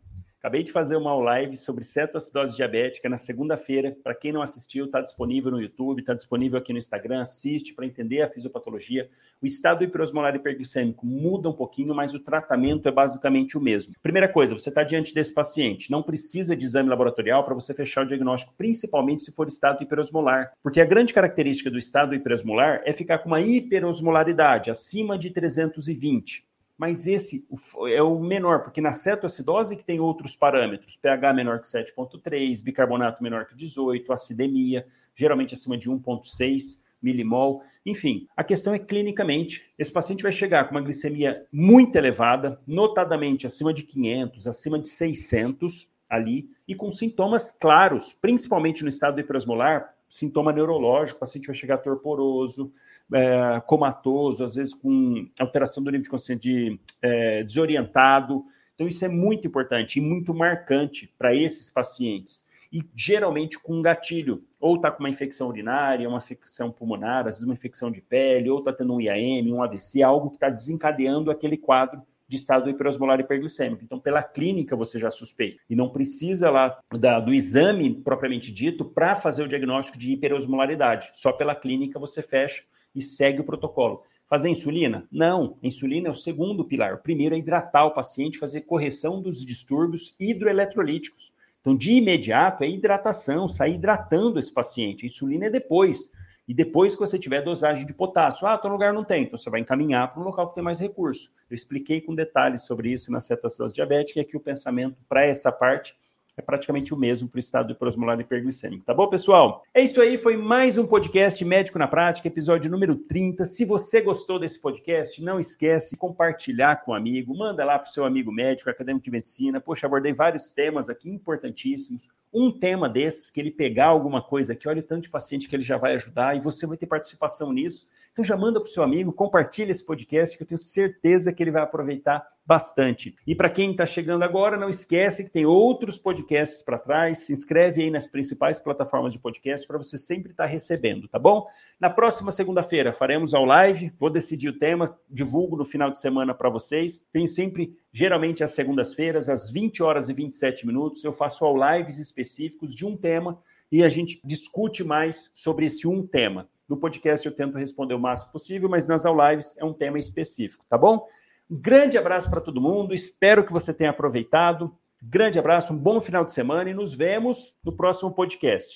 Acabei de fazer uma live sobre cetoacidose diabética na segunda-feira. Para quem não assistiu, está disponível no YouTube, está disponível aqui no Instagram. Assiste para entender a fisiopatologia. O estado hiperosmolar hiperglicêmico muda um pouquinho, mas o tratamento é basicamente o mesmo. Primeira coisa, você está diante desse paciente. Não precisa de exame laboratorial para você fechar o diagnóstico, principalmente se for estado hiperosmolar. Porque a grande característica do estado hiperosmolar é ficar com uma hiperosmolaridade acima de 320 mas esse é o menor, porque na cetoacidose que tem outros parâmetros, pH menor que 7,3, bicarbonato menor que 18, acidemia, geralmente acima de 1,6 milimol. Enfim, a questão é clinicamente, esse paciente vai chegar com uma glicemia muito elevada, notadamente acima de 500, acima de 600 ali, e com sintomas claros, principalmente no estado hiperosmolar, sintoma neurológico, o paciente vai chegar torporoso, é, comatoso, às vezes com alteração do nível de consciência de, é, desorientado. Então, isso é muito importante e muito marcante para esses pacientes. E geralmente com um gatilho, ou está com uma infecção urinária, uma infecção pulmonar, às vezes uma infecção de pele, ou está tendo um IAM, um AVC, algo que está desencadeando aquele quadro de estado hiperosmolar hiperglicêmico. Então, pela clínica, você já suspeita. E não precisa lá da, do exame propriamente dito para fazer o diagnóstico de hiperosmolaridade. Só pela clínica você fecha e segue o protocolo. Fazer insulina? Não. Insulina é o segundo pilar. O primeiro é hidratar o paciente, fazer correção dos distúrbios hidroeletrolíticos. Então, de imediato, é hidratação, sair hidratando esse paciente. A insulina é depois. E depois que você tiver dosagem de potássio, ah, teu lugar não tem, então você vai encaminhar para um local que tem mais recurso. Eu expliquei com detalhes sobre isso na cetoacidose diabética, e aqui o pensamento para essa parte é praticamente o mesmo para o estado hiperosmolar hiperglicêmico. Tá bom, pessoal? É isso aí, foi mais um podcast Médico na Prática, episódio número 30. Se você gostou desse podcast, não esquece de compartilhar com um amigo, manda lá para o seu amigo médico, acadêmico de medicina. Poxa, abordei vários temas aqui importantíssimos. Um tema desses, que ele pegar alguma coisa aqui, olha o tanto de paciente que ele já vai ajudar e você vai ter participação nisso. Então já manda para o seu amigo, compartilha esse podcast que eu tenho certeza que ele vai aproveitar bastante. E para quem está chegando agora, não esquece que tem outros podcasts para trás. Se inscreve aí nas principais plataformas de podcast para você sempre estar tá recebendo, tá bom? Na próxima segunda-feira faremos ao live. Vou decidir o tema, divulgo no final de semana para vocês. Tenho sempre, geralmente às segundas-feiras, às 20 horas e 27 minutos, eu faço ao lives específicos de um tema e a gente discute mais sobre esse um tema. No podcast eu tento responder o máximo possível, mas nas lives é um tema específico, tá bom? Um grande abraço para todo mundo, espero que você tenha aproveitado. Grande abraço, um bom final de semana e nos vemos no próximo podcast.